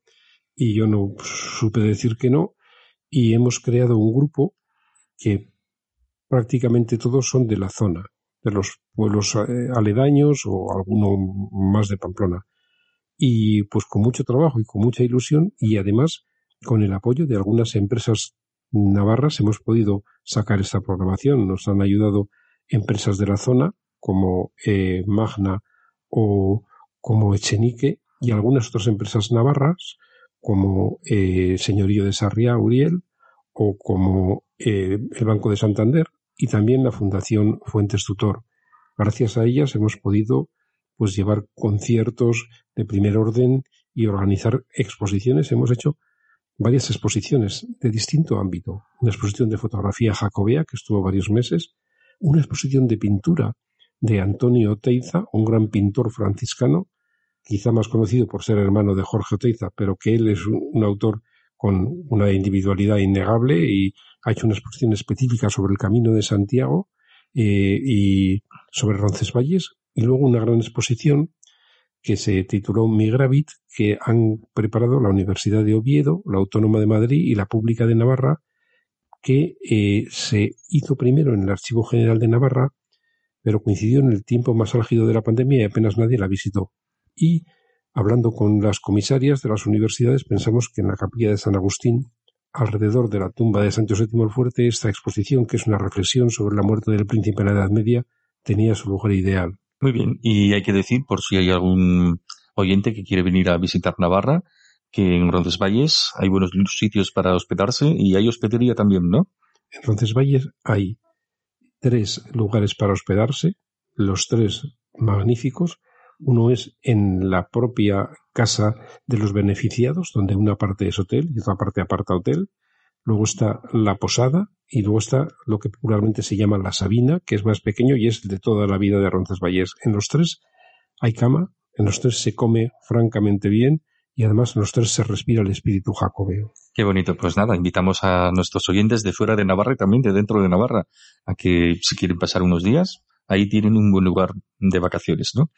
Speaker 4: y yo no supe decir que no y hemos creado un grupo que prácticamente todos son de la zona, de los pueblos eh, aledaños o alguno más de Pamplona. Y pues con mucho trabajo y con mucha ilusión y además con el apoyo de algunas empresas navarras hemos podido sacar esta programación. Nos han ayudado empresas de la zona como eh, Magna o como Echenique y algunas otras empresas navarras como eh, Señorío de Sarria, Uriel o como eh, el Banco de Santander y también la Fundación Fuentes Tutor. Gracias a ellas hemos podido pues llevar conciertos de primer orden y organizar exposiciones. Hemos hecho varias exposiciones de distinto ámbito. Una exposición de fotografía jacobea que estuvo varios meses, una exposición de pintura de Antonio Oteiza, un gran pintor franciscano, quizá más conocido por ser hermano de Jorge Oteiza, pero que él es un, autor con una individualidad innegable y ha hecho una exposición específica sobre el Camino de Santiago eh, y sobre Roncesvalles, y luego una gran exposición que se tituló Migravit, que han preparado la Universidad de Oviedo, la Autónoma de Madrid y la Pública de Navarra, que eh, se hizo primero en el Archivo General de Navarra, pero coincidió en el tiempo más álgido de la pandemia y apenas nadie la visitó. Y, hablando con las comisarias de las universidades, pensamos que en la capilla de San Agustín, alrededor de la tumba de Sancho VII el Fuerte, esta exposición, que es una reflexión sobre la muerte del príncipe en la Edad Media, tenía su lugar ideal.
Speaker 2: Muy bien, y hay que decir, por si hay algún oyente que quiere venir a visitar Navarra, que en Roncesvalles hay buenos sitios para hospedarse y hay hospedería también, ¿no?
Speaker 4: En Roncesvalles hay tres lugares para hospedarse, los tres magníficos. Uno es en la propia casa de los beneficiados, donde una parte es hotel y otra parte aparta hotel. Luego está la posada, y luego está lo que popularmente se llama la Sabina, que es más pequeño y es de toda la vida de Roncesvalles. En los tres hay cama, en los tres se come francamente bien y además en los tres se respira el espíritu jacobeo.
Speaker 2: Qué bonito. Pues nada, invitamos a nuestros oyentes de fuera de Navarra y también de dentro de Navarra a que si quieren pasar unos días ahí tienen un buen lugar de vacaciones, ¿no?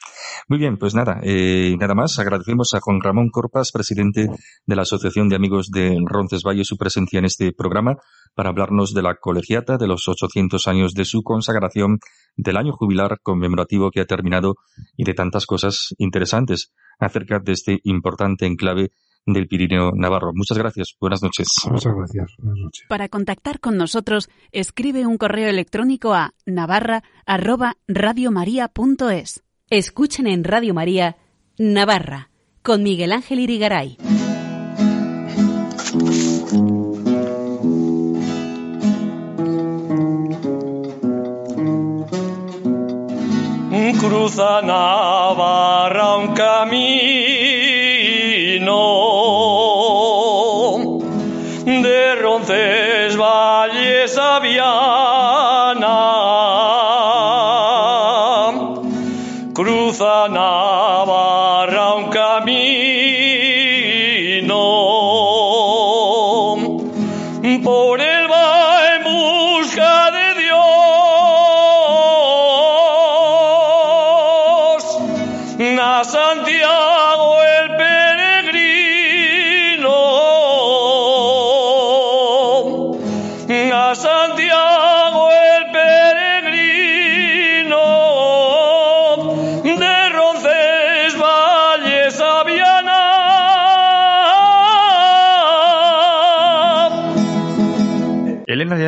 Speaker 2: Muy bien, pues nada, eh, nada más. Agradecemos a Juan Ramón Corpas, presidente de la Asociación de Amigos de Roncesvalles, su presencia en este programa para hablarnos de la colegiata, de los 800 años de su consagración, del año jubilar conmemorativo que ha terminado y de tantas cosas interesantes acerca de este importante enclave del Pirineo Navarro. Muchas gracias. Buenas noches.
Speaker 4: Muchas gracias. Buenas noches.
Speaker 1: Para contactar con nosotros, escribe un correo electrónico a navarra@radiomaria.es. Escuchen en Radio María Navarra con Miguel Ángel Irigaray.
Speaker 6: Cruza Navarra un camino Valles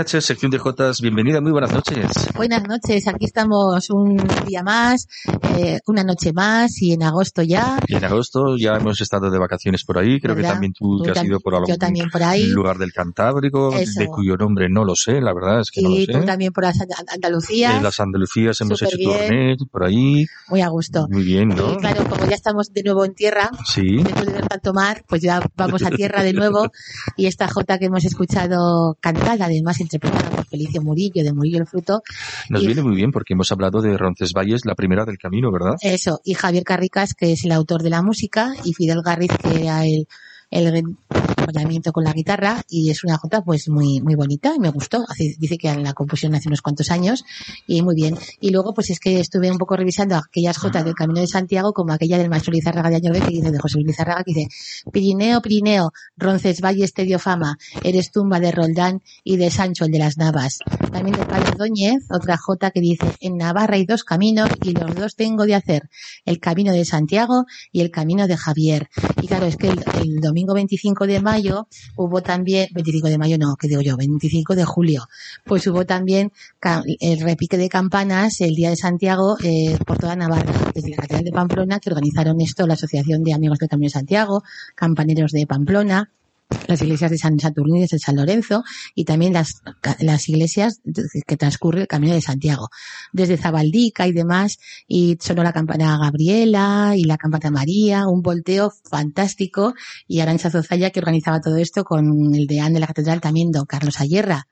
Speaker 6: Viana.
Speaker 2: Elena de H, sección de Jotas, bienvenida, muy buenas noches.
Speaker 7: Buenas noches, aquí estamos un día más, eh, una noche más y en agosto ya.
Speaker 2: Y en agosto ya hemos estado de vacaciones por ahí, creo que
Speaker 7: ¿Verdad?
Speaker 2: también tú,
Speaker 7: Tú
Speaker 2: te has ido por algún
Speaker 7: yo también por ahí.
Speaker 2: lugar del Cantábrico,
Speaker 7: Eso.
Speaker 2: de cuyo nombre no lo sé, la verdad es que no
Speaker 7: Y
Speaker 2: lo sé.
Speaker 7: tú también por las And- Andalucía,
Speaker 2: En las Andalucías hemos hecho tornet por ahí,
Speaker 7: muy a gusto.
Speaker 2: muy bien, ¿no?
Speaker 7: Y claro, como ya estamos de nuevo en tierra,
Speaker 2: Sí,
Speaker 7: después de ver tanto mar, pues ya vamos a tierra de nuevo. Y esta jota que hemos escuchado cantada, además interpretada por Felicio Murillo, de Murillo el Fruto,
Speaker 2: nos
Speaker 7: y-
Speaker 2: viene muy bien porque hemos hablado de Roncesvalles, la primera del camino, ¿verdad?
Speaker 7: Eso, y Javier Carricas, que es el autor de la música, y Fidel Garriz, que era el, el acompañamiento con la guitarra, y es una jota pues muy, muy bonita, y me gustó. Hace- dice que la composición hace unos cuantos años, y muy bien. Y luego, pues es que estuve un poco revisando aquellas jotas del Camino de Santiago, como aquella del maestro Lizárraga de Añorbe, que dice, de José Luis Lizárraga, que dice, Pirineo, Pirineo, Roncesvalles te dio fama, eres tumba de Roldán y de Sancho el de las Navas. También de Pablo Ordóñez, otra jota que dice, en Navarra hay dos caminos y los dos tengo de hacer, el camino de Santiago y el camino de Javier. Y claro, es que el, el domingo 25 de mayo hubo también, 25 de mayo no, que digo yo, 25 de julio, pues hubo también el repique de campanas el día de Santiago eh, por toda Navarra, desde la Catedral de Pamplona, que organizaron esto la Asociación de Amigos del Camino de Santiago, Campaneros de Pamplona, las iglesias de San Saturnino y de San Lorenzo y también las, las iglesias que transcurre el Camino de Santiago. Desde Zabaldica y demás, y sonó la campana Gabriela y la campana María, un volteo fantástico y Arancha Zozaya que organizaba todo esto con el deán de la catedral también, don Carlos Ayerra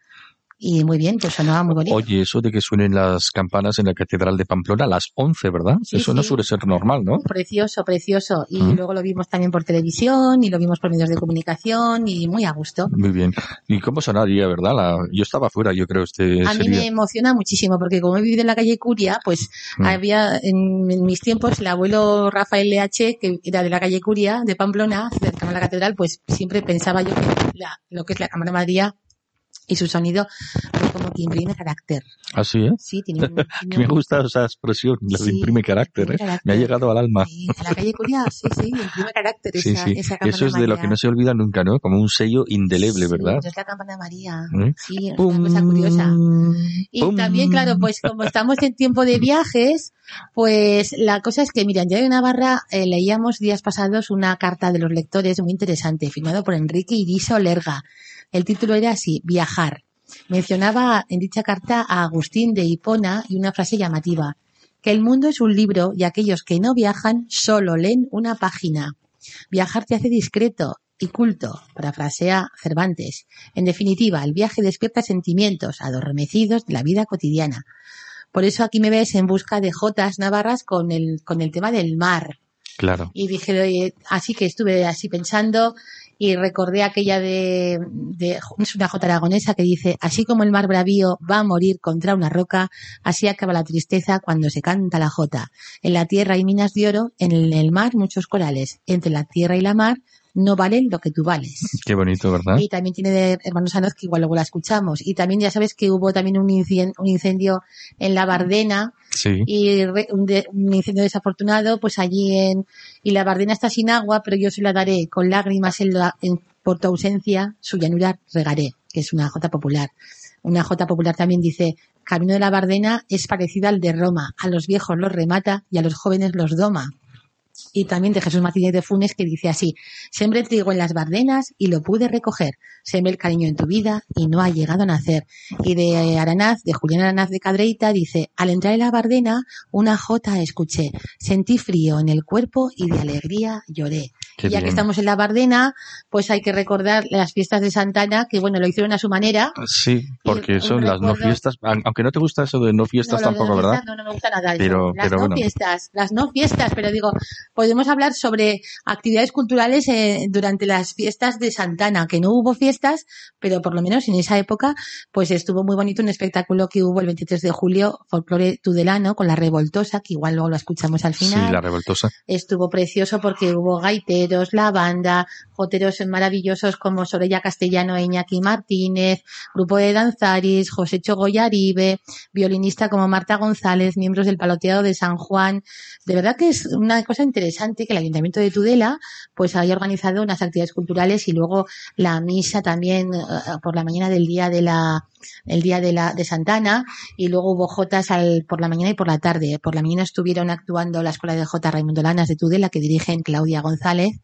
Speaker 7: y muy bien, pues sonaba muy bonito.
Speaker 2: Oye, eso de que suenen las campanas en la Catedral de Pamplona a las 11, ¿verdad? eso no suele ser normal, ¿no?
Speaker 7: Precioso, precioso. Y luego lo vimos también por televisión y lo vimos por medios de comunicación y muy a gusto.
Speaker 2: Muy bien. ¿Y cómo sonaría, verdad? La... Yo estaba fuera, yo creo. Este
Speaker 7: a mí me emociona muchísimo porque como he vivido en la calle Curia, pues había en, mis tiempos el abuelo Rafael LH, que era de la calle Curia, de Pamplona, cercano a la catedral, pues siempre pensaba yo que la, lo que es la Cámara María y su sonido como que imprime carácter.
Speaker 2: Así, ¿eh?
Speaker 7: Sí, tiene,
Speaker 2: Me gusta esa expresión, la de imprime carácter, ¿eh? Me ha llegado al alma.
Speaker 7: Sí, la calle Curia, sí, sí, imprime carácter
Speaker 2: sí,
Speaker 7: esa,
Speaker 2: sí.
Speaker 7: esa
Speaker 2: Eso es de lo que no se olvida nunca, ¿no? Como un sello indeleble, ¿verdad?
Speaker 7: Es la campana María. ¿Eh? Sí, es una cosa curiosa. Y Pum. también, claro, pues como estamos en tiempo de viajes, pues la cosa es que, mira, en Diario de Navarra eh, leíamos días pasados una carta de los lectores muy interesante, firmado por Enrique Iriso Lerga. El título era así, Viajar. Mencionaba en dicha carta a Agustín de Hipona y una frase llamativa, que el mundo es un libro y aquellos que no viajan solo leen una página. Viajar te hace discreto y culto, parafrasea Cervantes. En definitiva, el viaje despierta sentimientos adormecidos de la vida cotidiana. Por eso aquí me ves en busca de Jotas Navarras con el, con el tema del mar.
Speaker 2: Claro.
Speaker 7: Y dije, así que estuve así pensando y recordé aquella de, de es una jota aragonesa que dice, así como el mar bravío va a morir contra una roca, así acaba la tristeza cuando se canta la jota. En la tierra hay minas de oro, en el mar muchos corales. Entre la tierra y la mar no valen lo que tú vales.
Speaker 2: Qué bonito, ¿verdad?
Speaker 7: Y también tiene de Hermanos Sanoz, que igual luego la escuchamos. Y también ya sabes que hubo también un incendio, un incendio en la Bardena.
Speaker 2: Sí.
Speaker 7: Y un, de, un, incendio desafortunado, pues allí en... Y la Bardena está sin agua, pero yo se la daré con lágrimas en, la, en por tu ausencia, su llanura regaré, que es una jota popular. Una jota popular también dice, Camino de la Bardena es parecida al de Roma, a los viejos los remata y a los jóvenes los doma y también de Jesús Martínez de Funes que dice así, sembré trigo en las bardenas y lo pude recoger, sembré el cariño en tu vida y no ha llegado a nacer. Y de Aranaz, de Julián Aranaz de Cadreita, dice, al entrar en la bardena, una jota escuché, sentí frío en el cuerpo y de alegría lloré.
Speaker 2: Qué
Speaker 7: y ya
Speaker 2: bien.
Speaker 7: que estamos en la Bardena, pues hay que recordar las fiestas de Santana, que bueno, lo hicieron a su manera.
Speaker 2: Sí, porque son las no fiestas, aunque no te gusta eso de no fiestas
Speaker 7: No, de
Speaker 2: tampoco,
Speaker 7: las
Speaker 2: ¿verdad?
Speaker 7: fiestas No, no me gusta nada.
Speaker 2: Pero-
Speaker 7: las
Speaker 2: pero
Speaker 7: no
Speaker 2: bueno.
Speaker 7: fiestas, las no fiestas, pero digo, podemos hablar sobre actividades culturales eh, durante las fiestas de Santana, que no hubo fiestas, pero por lo menos en esa época, pues estuvo muy bonito un espectáculo que hubo el 23 de julio, folclore tudelano, con la revoltosa, que igual luego lo escuchamos al
Speaker 2: Sí,
Speaker 7: final
Speaker 2: la revoltosa.
Speaker 7: estuvo precioso porque hubo gaiteros, la banda, joteros maravillosos como Sorella Castellano e Iñaki Martínez, grupo de danzaris, José Chogoya Aribe, violinista como Marta González, miembros del Paloteado de San Juan. De verdad que es una cosa interesante que el Ayuntamiento de Tudela pues haya organizado unas actividades culturales y luego la misa también eh, por la mañana del día de la el día de la de Santana y luego hubo jotas al, por la mañana y por la tarde. Por la mañana estuvieron actuando la escuela de J Raimundo Lanas de Tudela que dirigen Claudia González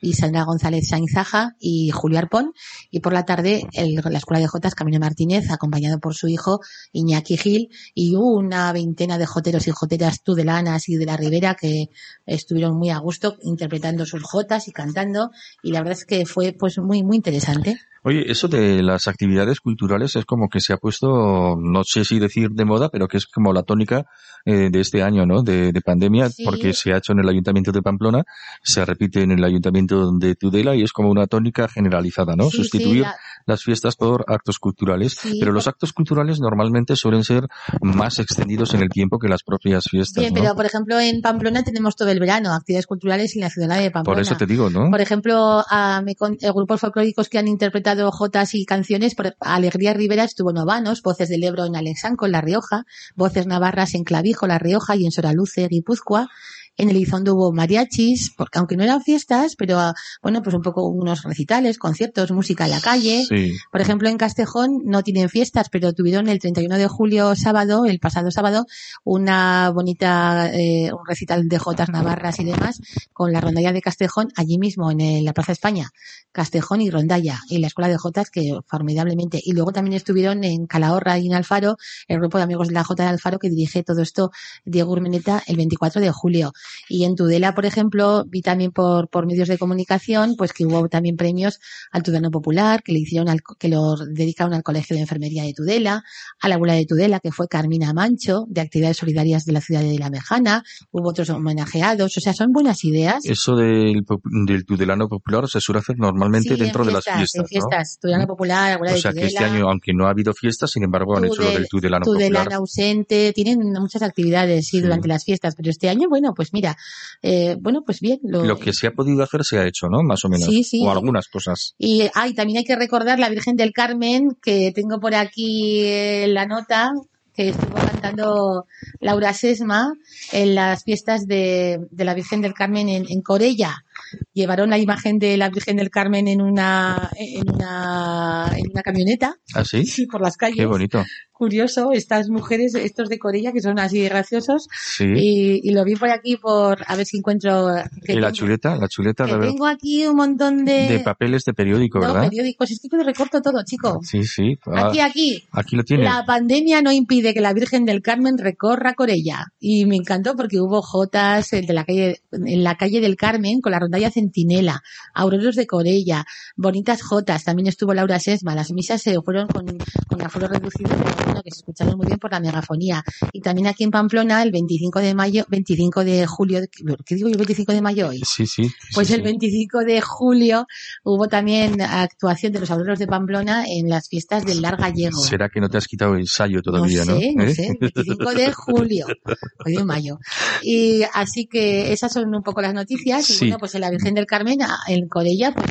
Speaker 7: y Sandra González Sainzaja y Julio Arpón y por la tarde el- la escuela de Jotas Camino Martínez acompañado por su hijo Iñaki Gil y una veintena de joteros y joteras tudelanas y de la Ribera que estuvieron muy a gusto interpretando sus jotas y cantando y la verdad es que fue pues muy muy interesante.
Speaker 2: Oye, eso de las actividades culturales es como que se ha puesto, no sé si decir de moda, pero que es como la tónica eh, de este año, ¿no? De, de pandemia,
Speaker 7: Sí.
Speaker 2: porque se ha hecho en el Ayuntamiento de Pamplona, se repite en el Ayuntamiento de Tudela y es como una tónica generalizada, ¿no?
Speaker 7: Sí,
Speaker 2: Sustituir
Speaker 7: sí, la-
Speaker 2: las fiestas por actos culturales, pero los actos culturales normalmente suelen ser más extendidos en el tiempo que las propias fiestas,
Speaker 7: Bien,
Speaker 2: ¿no?
Speaker 7: pero por ejemplo en Pamplona tenemos todo el verano actividades culturales en la ciudad de Pamplona.
Speaker 2: Por eso te digo, ¿no?
Speaker 7: Por ejemplo, a, me con- eh, grupos folclóricos que han interpretado jotas y canciones, por Alegría Rivera estuvo Novanos, Voces del Ebro en Alexanco, en La Rioja, Voces Navarras en Clavijo, La Rioja y en Soraluce, Guipúzcoa. En Elizondo hubo mariachis, porque aunque no eran fiestas, pero ah, bueno, pues un poco unos recitales, conciertos, música en la calle.
Speaker 2: Sí.
Speaker 7: Por ejemplo, en Castejón no tienen fiestas, pero tuvieron el 31 de julio sábado, el pasado sábado, una bonita, eh, un recital de Jotas Navarras y demás, con la rondalla de Castejón, allí mismo en el- la Plaza España. Castejón y Rondalla, y la Escuela de Jotas, que formidablemente. Y luego también estuvieron en Calahorra y en Alfaro, el grupo de amigos de la Jota de Alfaro, que dirige todo esto Diego Urmeneta el 24 de julio. Y en Tudela, por ejemplo, vi también por, por medios de comunicación, pues que hubo también premios al Tudano Popular, que le hicieron al, que lo dedicaron al Colegio de Enfermería de Tudela, a la abuela de Tudela, que fue Carmina Mancho, de actividades solidarias de la ciudad de La Mejana, hubo otros homenajeados, o sea, son buenas ideas.
Speaker 2: Eso del, del tudelano popular se suele hacer normalmente
Speaker 7: Sí,
Speaker 2: dentro
Speaker 7: en
Speaker 2: de las
Speaker 7: fiestas. En fiestas, Tudela Popular, abuela
Speaker 2: ¿no? O
Speaker 7: de
Speaker 2: sea que este año, aunque no ha habido fiestas, sin embargo han hecho lo del tudelano
Speaker 7: Tudelano
Speaker 2: popular.
Speaker 7: ausente, tienen muchas actividades sí,
Speaker 2: Sí.
Speaker 7: durante las fiestas, pero este año, bueno, pues mira, eh, bueno, pues bien. Lo,
Speaker 2: Lo que se ha podido hacer se ha hecho, ¿no? Más o menos.
Speaker 7: Sí, sí.
Speaker 2: O algunas cosas.
Speaker 7: Y ay, también hay que recordar la Virgen del Carmen, que tengo por aquí la nota, que estuvo cantando Laura Sesma en las fiestas de, de la Virgen del Carmen en, en Corella. Llevaron la imagen de la Virgen del Carmen en una, en una, en una camioneta,
Speaker 2: ¿Ah, sí?
Speaker 7: sí, por las calles.
Speaker 2: Qué bonito.
Speaker 7: Curioso, estas mujeres, estos de Corella, que son así graciosos,
Speaker 2: Sí.
Speaker 7: y, y lo vi por aquí por, a ver si encuentro. que
Speaker 2: y la
Speaker 7: tengo-
Speaker 2: chuleta, la chuleta
Speaker 7: que
Speaker 2: de,
Speaker 7: tengo aquí un montón de,
Speaker 2: de papeles de periódico,
Speaker 7: no,
Speaker 2: ¿verdad?
Speaker 7: periódicos. Es que lo recorto todo, chico.
Speaker 2: Sí, sí. Ah,
Speaker 7: Aquí, aquí.
Speaker 2: aquí lo tiene.
Speaker 7: La pandemia no impide que la Virgen del Carmen recorra Corella. Y me encantó porque hubo jotas en, de la calle, en la calle del Carmen con la rondalla Centinela, auroros de Corella, bonitas jotas. También estuvo Laura Sesma. Las misas se fueron con, con aforo reducido, bueno, que se escucharon muy bien por la megafonía. Y también aquí en Pamplona, el 25 de mayo, 25 de julio, ¿qué digo yo? 25 de mayo hoy.
Speaker 2: Sí, sí.
Speaker 7: Pues
Speaker 2: sí,
Speaker 7: el
Speaker 2: sí.
Speaker 7: 25 de julio hubo también actuación de los auroros de Pamplona en las fiestas del Lar Gallego.
Speaker 2: Será que no te has quitado el ensayo todavía, ¿no?
Speaker 7: No sé, no
Speaker 2: ¿Eh?
Speaker 7: sé, 25 de julio, hoy de mayo. Y así que esas son un poco las noticias. Y
Speaker 2: Sí.
Speaker 7: bueno, pues en la Virgen del Carmen, en Corella, pues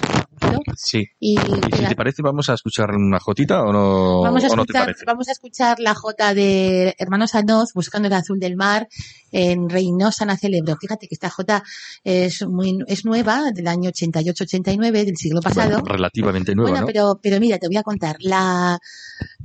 Speaker 2: Sí.
Speaker 7: Y,
Speaker 2: Y si te parece, vamos a escuchar una jotita o no,
Speaker 7: vamos, a
Speaker 2: o no te
Speaker 7: escuchar,
Speaker 2: parece.
Speaker 7: vamos a escuchar la jota de Hermanos Anoz, Buscando el Azul del Mar, en Reynosa Nacelebro. Fíjate que esta jota es muy es nueva, del año 88-89, del siglo pasado.
Speaker 2: Bueno, relativamente nueva,
Speaker 7: Bueno,
Speaker 2: ¿no?
Speaker 7: pero, pero mira, te voy a contar. La,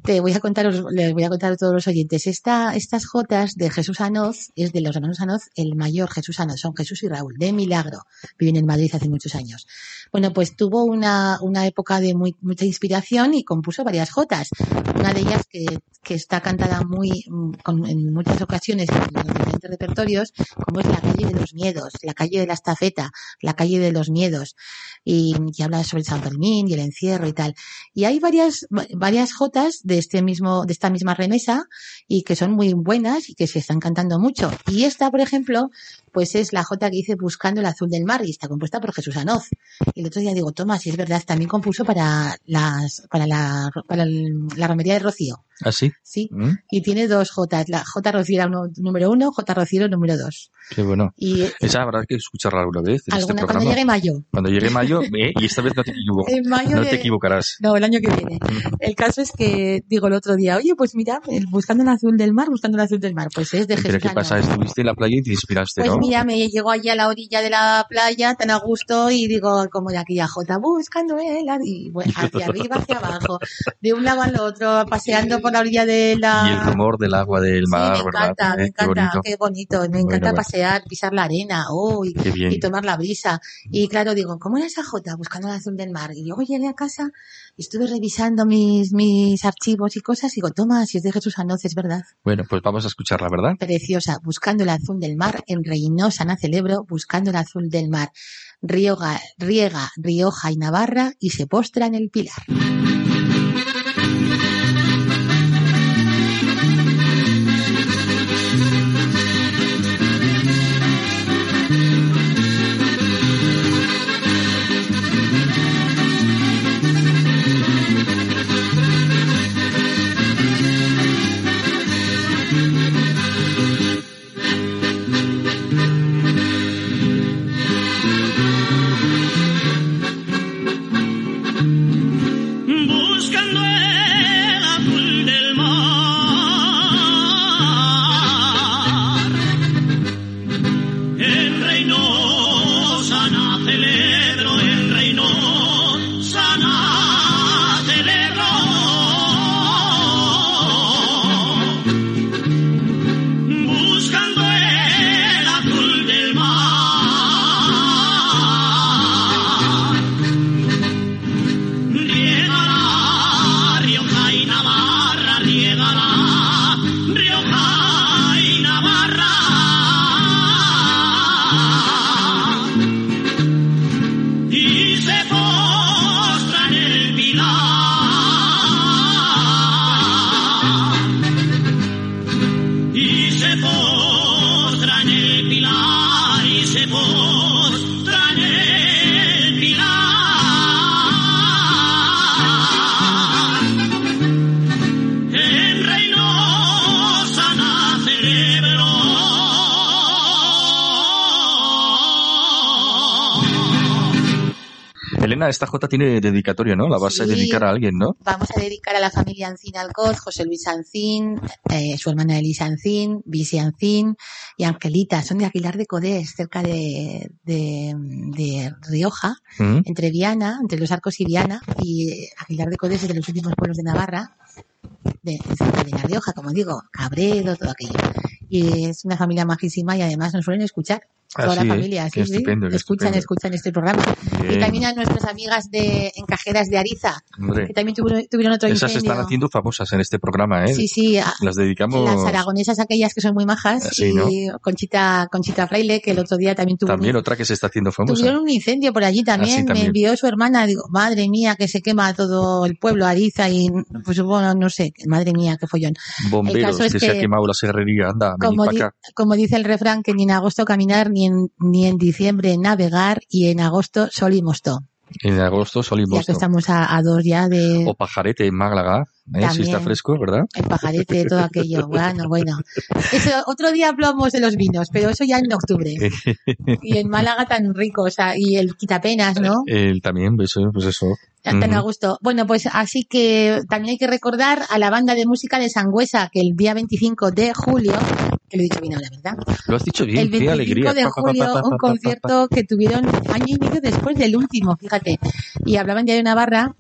Speaker 7: te voy a contar, les voy a contar a todos los oyentes. Esta, estas jotas de Jesús Anoz, es de los hermanos Anoz, el mayor Jesús Anoz, son Jesús y Raúl, de Milagro. Viven en Madrid hace muchos años. Bueno, pues tuvo una, época de mucha inspiración y compuso varias jotas. Una de ellas que, que está cantada muy, en muchas ocasiones en los diferentes repertorios, como es la calle de los miedos, la calle de la estafeta, la calle de los miedos, y, y habla sobre San Fermín y el encierro y tal. Y hay varias, va- varias jotas de este mismo, de esta misma remesa y que son muy buenas y que se están cantando mucho. Y esta, por ejemplo, pues es la jota que dice Buscando el azul del mar y está compuesta por Jesús Anoz. Y el otro día digo, toma, si es verdad, también compuso para las, para la, para la romería de Rocío.
Speaker 2: ¿Ah, sí?
Speaker 7: Sí.
Speaker 2: Mm,
Speaker 7: Y tiene dos jotas, la J Rociera uno- número uno, J Rociero número dos.
Speaker 2: Qué bueno.
Speaker 7: Y
Speaker 2: Esa habrá que escucharla alguna vez en este
Speaker 7: cuando llegue mayo.
Speaker 2: Cuando llegue mayo, eh, y esta vez no te, equivo-
Speaker 7: En mayo
Speaker 2: no
Speaker 7: de-
Speaker 2: te equivocarás.
Speaker 7: No, el año que viene. El caso es que digo el otro día, oye, pues mira, buscando el azul del mar, buscando el azul del mar, pues es de
Speaker 2: Pero ¿qué pasa? Estuviste en la playa y te inspiraste,
Speaker 7: Pues
Speaker 2: ¿no?
Speaker 7: mira, me llegó allí a la orilla de la playa, tan a gusto, y digo, como de aquí a J, buscando el, ar- y bueno, hacia arriba, hacia abajo, de un lado al otro, paseando por la orilla de la...
Speaker 2: Y el rumor del agua del
Speaker 7: Sí,
Speaker 2: mar,
Speaker 7: me
Speaker 2: ¿verdad?
Speaker 7: encanta, me
Speaker 2: Eh, qué
Speaker 7: encanta,
Speaker 2: bonito.
Speaker 7: qué bonito, me encanta
Speaker 2: bueno.
Speaker 7: pasear, pisar la arena, oh, y, tomar la brisa. Y claro, digo, ¿cómo era esa jota? Buscando el azul del mar. Y luego llegué a casa y estuve revisando mis, mis archivos y cosas y digo, toma, si es de Jesús Anoz, es verdad.
Speaker 2: Bueno, pues vamos a escucharla, ¿verdad?
Speaker 7: Preciosa, buscando el azul del mar, en Reynosa Nacelebro, buscando el azul del mar. Rioga, riega Rioja y Navarra y se postra en el pilar.
Speaker 2: Oh. Esta J tiene dedicatoria, ¿no? La vas a dedicar a alguien, ¿no?
Speaker 7: Vamos a dedicar a la familia Ancín Alcoz, José Luis Ancín, eh, su hermana Elisa Ancín, Visi Ancín y Angelita. Son de Aguilar de Codés, cerca de, de, de Rioja,
Speaker 2: Mm.
Speaker 7: entre Viana, entre los Arcos y Viana. Y Aguilar de Codés es de los últimos pueblos de Navarra, de, cerca de La Rioja, como digo, Cabredo, todo aquello. Y es una familia majísima y además nos suelen escuchar.
Speaker 2: Ah,
Speaker 7: Toda
Speaker 2: sí,
Speaker 7: la familia, sí, sí.
Speaker 2: estupendo,
Speaker 7: Escuchan,
Speaker 2: estupendo.
Speaker 7: escuchan este programa. Y también a nuestras amigas de Encajeras de Ariza,
Speaker 2: Hombre,
Speaker 7: que también tuvieron, tuvieron otro
Speaker 2: esas
Speaker 7: incendio.
Speaker 2: están haciendo famosas en este programa, ¿eh?
Speaker 7: Sí, sí,
Speaker 2: Las dedicamos
Speaker 7: las aragonesas aquellas que son muy majas
Speaker 2: Sí,
Speaker 7: y
Speaker 2: ¿no?
Speaker 7: Conchita, Conchita Fraile, que el otro día también tuvo
Speaker 2: también
Speaker 7: un,
Speaker 2: otra que se está haciendo famosa.
Speaker 7: tuvieron un incendio por allí también,
Speaker 2: Ah, también.
Speaker 7: me envió su hermana, digo, madre mía, que se quema todo el pueblo, Ariza y pues bueno, no sé, madre mía, qué follón.
Speaker 2: Bomberos,
Speaker 7: el caso es
Speaker 2: que, se ha
Speaker 7: que-
Speaker 2: quemado la serrería, anda,
Speaker 7: Como, di- como dice el refrán, que ni en agosto caminar, ni en, ni en diciembre navegar y en agosto sol y mosto.
Speaker 2: En agosto, sol y
Speaker 7: Ya que
Speaker 2: mosto.
Speaker 7: estamos a, a dos ya de
Speaker 2: O pajarete en Málaga, ¿eh? si está fresco, ¿verdad?
Speaker 7: el pajarete, todo aquello. Bueno, bueno. Eso, otro día hablamos de los vinos, pero eso ya en octubre. Y en Málaga tan rico, o sea, y el quitapenas, ¿no?
Speaker 2: El también, pues eso, pues eso.
Speaker 7: Tan a
Speaker 2: Ujú.
Speaker 7: gusto. Bueno, pues así que también hay que recordar a la banda de música de Sangüesa, que el día 25 de julio, que lo he dicho bien ahora, ¿verdad?
Speaker 2: Lo has dicho bien,
Speaker 7: el
Speaker 2: qué
Speaker 7: 25
Speaker 2: alegría.
Speaker 7: de julio, un concierto que tuvieron año y medio después del último, fíjate. Y hablaban ya de Navarra,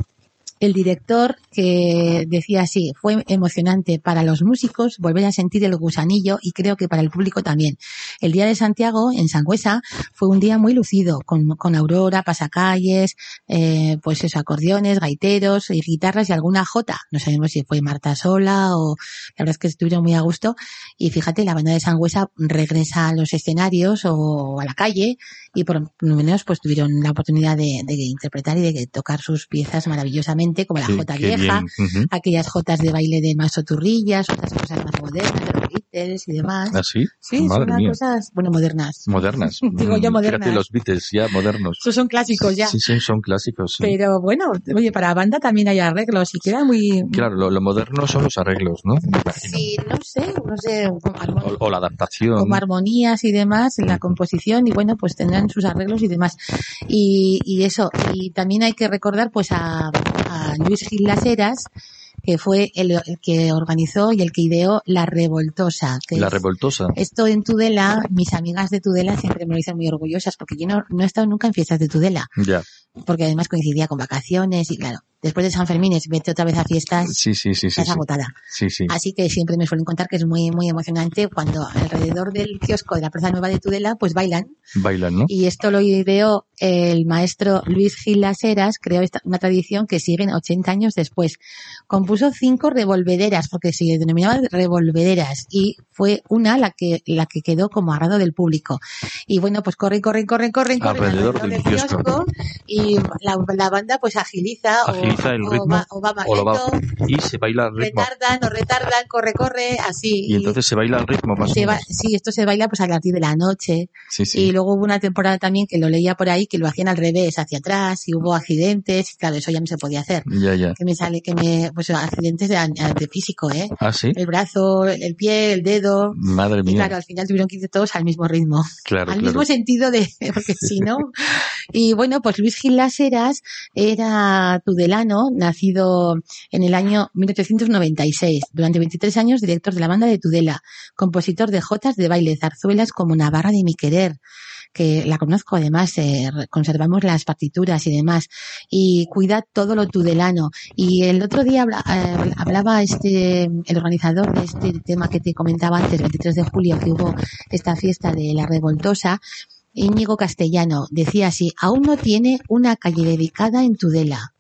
Speaker 7: el director que decía así, fue emocionante para los músicos volver a sentir el gusanillo y creo que para el público también. El día de Santiago, en Sangüesa, fue un día muy lucido, con, aurora, pasacalles, eh, pues eso, acordeones, gaiteros y guitarras y alguna jota. No sabemos si fue Marta sola o la verdad es que estuvieron muy a gusto. Y fíjate, la banda de Sangüesa regresa a los escenarios o a la calle y por lo menos pues tuvieron la oportunidad de, de interpretar y de tocar sus piezas maravillosamente, como la jota vieja, aquellas jotas de baile de Maso Turrillas, otras cosas más modernas, Beatles y demás.
Speaker 2: ¿Ah, sí?
Speaker 7: Sí, son
Speaker 2: Madre
Speaker 7: unas
Speaker 2: mía.
Speaker 7: cosas, bueno, modernas.
Speaker 2: Modernas.
Speaker 7: Digo yo
Speaker 2: Mm,
Speaker 7: modernas.
Speaker 2: Fíjate los Beatles, ya modernos.
Speaker 7: Esos son clásicos ya.
Speaker 2: Sí, sí, son clásicos. sí.
Speaker 7: Pero bueno, oye, para la banda también hay arreglos y queda muy...
Speaker 2: Claro, lo, lo moderno son los arreglos, ¿no?
Speaker 7: Sí, no sé, no sé,
Speaker 2: O, o la adaptación.
Speaker 7: como armonías y demás la composición y bueno, pues tendrán sus arreglos y demás. Y, y eso, y también hay que recordar pues a, a Luis Gil Las Heras, que fue el, el que organizó y el que ideó La Revoltosa. Que
Speaker 2: La
Speaker 7: es-
Speaker 2: revoltosa.
Speaker 7: esto en Tudela, mis amigas de Tudela siempre me lo dicen muy orgullosas porque yo no, no he estado nunca en fiestas de Tudela,
Speaker 2: Ya.
Speaker 7: porque además coincidía con vacaciones y claro, después de San Fermín es vete otra vez a fiestas,
Speaker 2: Sí, sí, sí, sí.
Speaker 7: estás
Speaker 2: Sí,
Speaker 7: agotada.
Speaker 2: sí. sí.
Speaker 7: Así que siempre me suelen contar que es muy, muy emocionante cuando alrededor del kiosco de la Plaza Nueva de Tudela, pues bailan.
Speaker 2: Bailan, ¿no?
Speaker 7: Y esto lo ideó el maestro Luis Gil Las Heras, creó esta, una tradición que siguen 80 años después. Compuso cinco revolvederas, porque se denominaban revolvederas, y fue una la que, la que quedó como agrado del público. Y bueno, pues corren, corren, corren, corren
Speaker 2: Alrededor del kiosco.
Speaker 7: y la, la banda pues agiliza, o-
Speaker 2: Agiliza el
Speaker 7: o,
Speaker 2: ritmo,
Speaker 7: va, o va
Speaker 2: o va-
Speaker 7: bajito,
Speaker 2: Y se baila al ritmo.
Speaker 7: retardan o retardan, corre, corre, así.
Speaker 2: Y entonces se baila al ritmo más
Speaker 7: se va- sí, esto se baila pues a partir de la noche.
Speaker 2: Sí, sí.
Speaker 7: Y luego hubo una temporada también que lo leía por ahí que lo hacían al revés, hacia atrás, y hubo accidentes, y claro, eso ya no se podía hacer.
Speaker 2: Ya, ya.
Speaker 7: Que me sale, que me, pues accidentes de, de físico, ¿eh?
Speaker 2: Ah, sí.
Speaker 7: El brazo, el pie, el dedo.
Speaker 2: Madre
Speaker 7: Y
Speaker 2: mía.
Speaker 7: claro, al final tuvieron que ir todos al mismo ritmo.
Speaker 2: Claro,
Speaker 7: al
Speaker 2: claro.
Speaker 7: mismo sentido de, porque si no. Y bueno, pues Luis Gil Las Heras era tudelano, nacido en el año 1896. Durante 23 años director de la banda de Tudela, compositor de jotas de baile, zarzuelas como Navarra de mi querer que la conozco además, eh, conservamos las partituras y demás, y cuida todo lo tudelano. Y el otro día eh, hablaba este, el organizador de este tema que te comentaba antes, 23 de julio, que hubo esta fiesta de la revoltosa, Íñigo Castellano, decía así, aún no tiene una calle dedicada en Tudela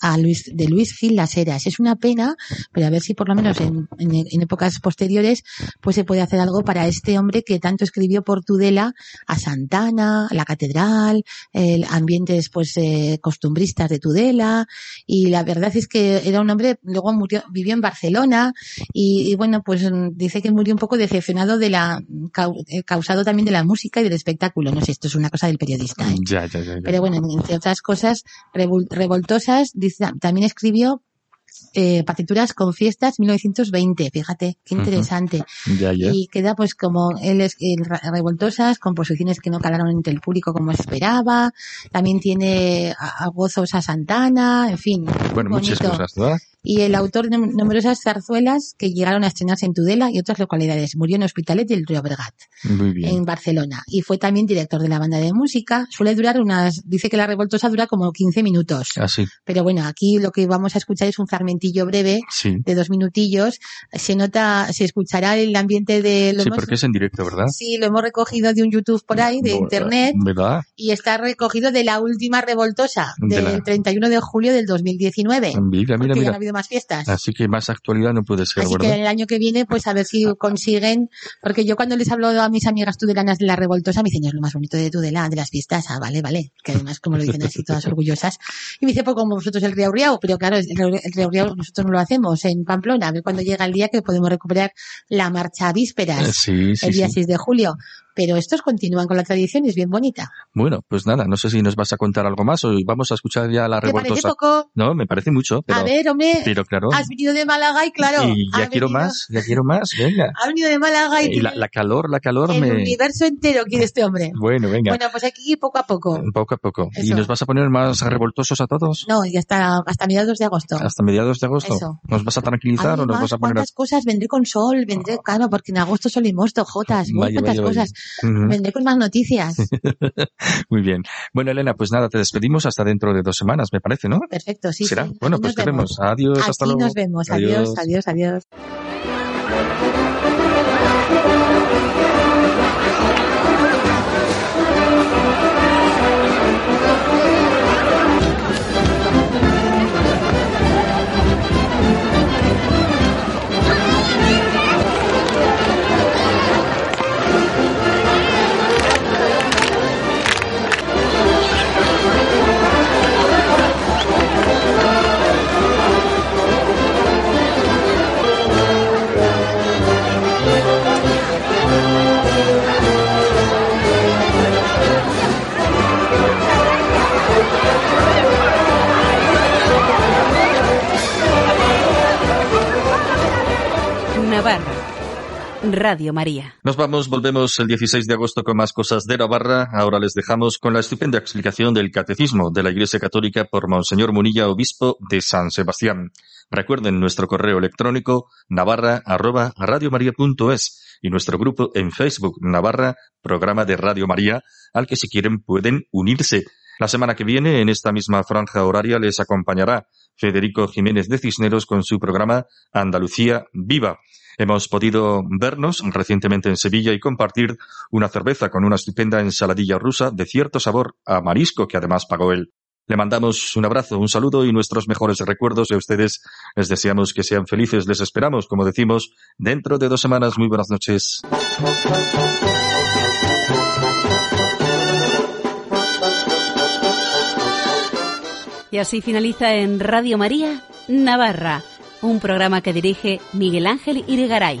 Speaker 7: a Luis, de Luis Gil Las Heras. Es una pena, pero a ver si por lo menos en, en- en épocas posteriores pues se puede hacer algo para este hombre que tanto escribió por Tudela a Santana, a la catedral, el ambientes pues eh, costumbristas de Tudela y la verdad es que era un hombre, luego murió, vivió en Barcelona y, y bueno pues dice que murió un poco decepcionado de la, eh, causado también de la música y del espectáculo. No sé, esto es una cosa del periodista. ¿eh?
Speaker 2: Ya, ya, ya. ya.
Speaker 7: Pero bueno, entre otras cosas revol- revoltosas, dice- también escribió eh, partituras con fiestas 1920, fíjate, qué interesante.
Speaker 2: Ya, ya.
Speaker 7: Y queda pues como él es Ra- revoltosas, composiciones que no calaron entre el público como esperaba, también tiene a, a gozos a Santana, en fin.
Speaker 2: Bueno, muchas cosas, ¿verdad?
Speaker 7: Y el autor de numerosas zarzuelas que llegaron a estrenarse en Tudela y otras localidades. Murió en Hospitalet del
Speaker 2: Muy bien.
Speaker 7: en Barcelona. Y fue también director de la banda de música. Suele durar unas, dice que la revoltosa dura como 15 minutos.
Speaker 2: Así,
Speaker 7: Pero bueno, aquí lo que vamos a escuchar es un fragmentillo breve
Speaker 2: sí.
Speaker 7: de dos minutillos. Se nota, se escuchará el ambiente de lo
Speaker 2: Sí,
Speaker 7: hemos-
Speaker 2: porque es en directo, ¿verdad?
Speaker 7: Sí, lo hemos recogido de un YouTube por ahí, de internet,
Speaker 2: ¿Verdad?
Speaker 7: y está recogido de la última revoltosa,
Speaker 2: De
Speaker 7: del
Speaker 2: la-
Speaker 7: 31 de julio del 2019.
Speaker 2: Mira, mira,
Speaker 7: ha
Speaker 2: mira.
Speaker 7: Más fiestas.
Speaker 2: Así que más actualidad no puede ser,
Speaker 7: Así que
Speaker 2: ¿verdad?
Speaker 7: el año que viene, pues a ver si consiguen, porque yo cuando les hablo a mis amigas tudelanas de la revoltosa, me dicen, es lo más bonito de Tudela, de las fiestas, ah, vale, vale, que además como lo dicen así todas orgullosas. Y me dice, pues como vosotros el Riau Riau, pero claro, el Riau, Riau nosotros no lo hacemos en Pamplona, a ver cuando llega el día que podemos recuperar la marcha a vísperas,
Speaker 2: Sí, sí,
Speaker 7: el día
Speaker 2: sí.
Speaker 7: 6 de julio. Pero estos continúan con la tradición y es bien bonita.
Speaker 2: Bueno, pues nada, no sé si nos vas a contar algo más o vamos a escuchar ya la
Speaker 7: ¿Te parece poco?
Speaker 2: No, me parece mucho, pero,
Speaker 7: a ver, hombre,
Speaker 2: pero claro.
Speaker 7: has venido de Málaga y claro,
Speaker 2: y ya quiero
Speaker 7: venido-
Speaker 2: más, ya quiero más, venga.
Speaker 7: Ha venido de Málaga y,
Speaker 2: Y la, la calor, la calor
Speaker 7: el
Speaker 2: me...
Speaker 7: universo entero quiere este hombre.
Speaker 2: Bueno, venga,
Speaker 7: Bueno, pues aquí poco a poco.
Speaker 2: poco a poco. ¿Y
Speaker 7: Eso.
Speaker 2: nos vas a poner más revoltosos a todos?
Speaker 7: No, y hasta, hasta mediados de agosto.
Speaker 2: Hasta mediados de agosto.
Speaker 7: Eso.
Speaker 2: ¿Nos vas a tranquilizar o nos vas a poner a...
Speaker 7: cuántas cosas, vendré con sol, vendré, claro, porque en agosto sol y mosto, jotas, uy,
Speaker 2: Vaya,
Speaker 7: cuántas
Speaker 2: vaya, vaya.
Speaker 7: Vendré con más noticias.
Speaker 2: Muy bien. Bueno, Elena, pues nada, te despedimos hasta dentro de dos semanas, me parece, ¿no?
Speaker 7: Perfecto, sí.
Speaker 2: ¿Será?
Speaker 7: sí.
Speaker 2: Bueno,
Speaker 7: Aquí
Speaker 2: pues
Speaker 7: nos
Speaker 2: te vemos. Adiós, hasta
Speaker 7: Aquí
Speaker 2: luego.
Speaker 7: nos vemos. Adiós, adiós, adiós.
Speaker 1: Navarra. Radio María.
Speaker 2: Nos vamos, volvemos el 16 de agosto con más cosas de Navarra. Ahora les dejamos con la estupenda explicación del Catecismo de la Iglesia Católica por Monseñor Munilla, obispo de San Sebastián. Recuerden nuestro correo electrónico navarra arroba y nuestro grupo en Facebook Navarra, programa de Radio María, al que si quieren pueden unirse. La semana que viene, en esta misma franja horaria, les acompañará Federico Jiménez de Cisneros con su programa Andalucía Viva. Hemos podido vernos recientemente en Sevilla y compartir una cerveza con una estupenda ensaladilla rusa de cierto sabor a marisco que además pagó él. Le mandamos un abrazo, un saludo y nuestros mejores recuerdos y a ustedes les deseamos que sean felices. Les esperamos, como decimos, dentro de dos semanas. Muy buenas noches.
Speaker 1: Y así finaliza en Radio María Navarra, un programa que dirige Miguel Ángel Irigaray.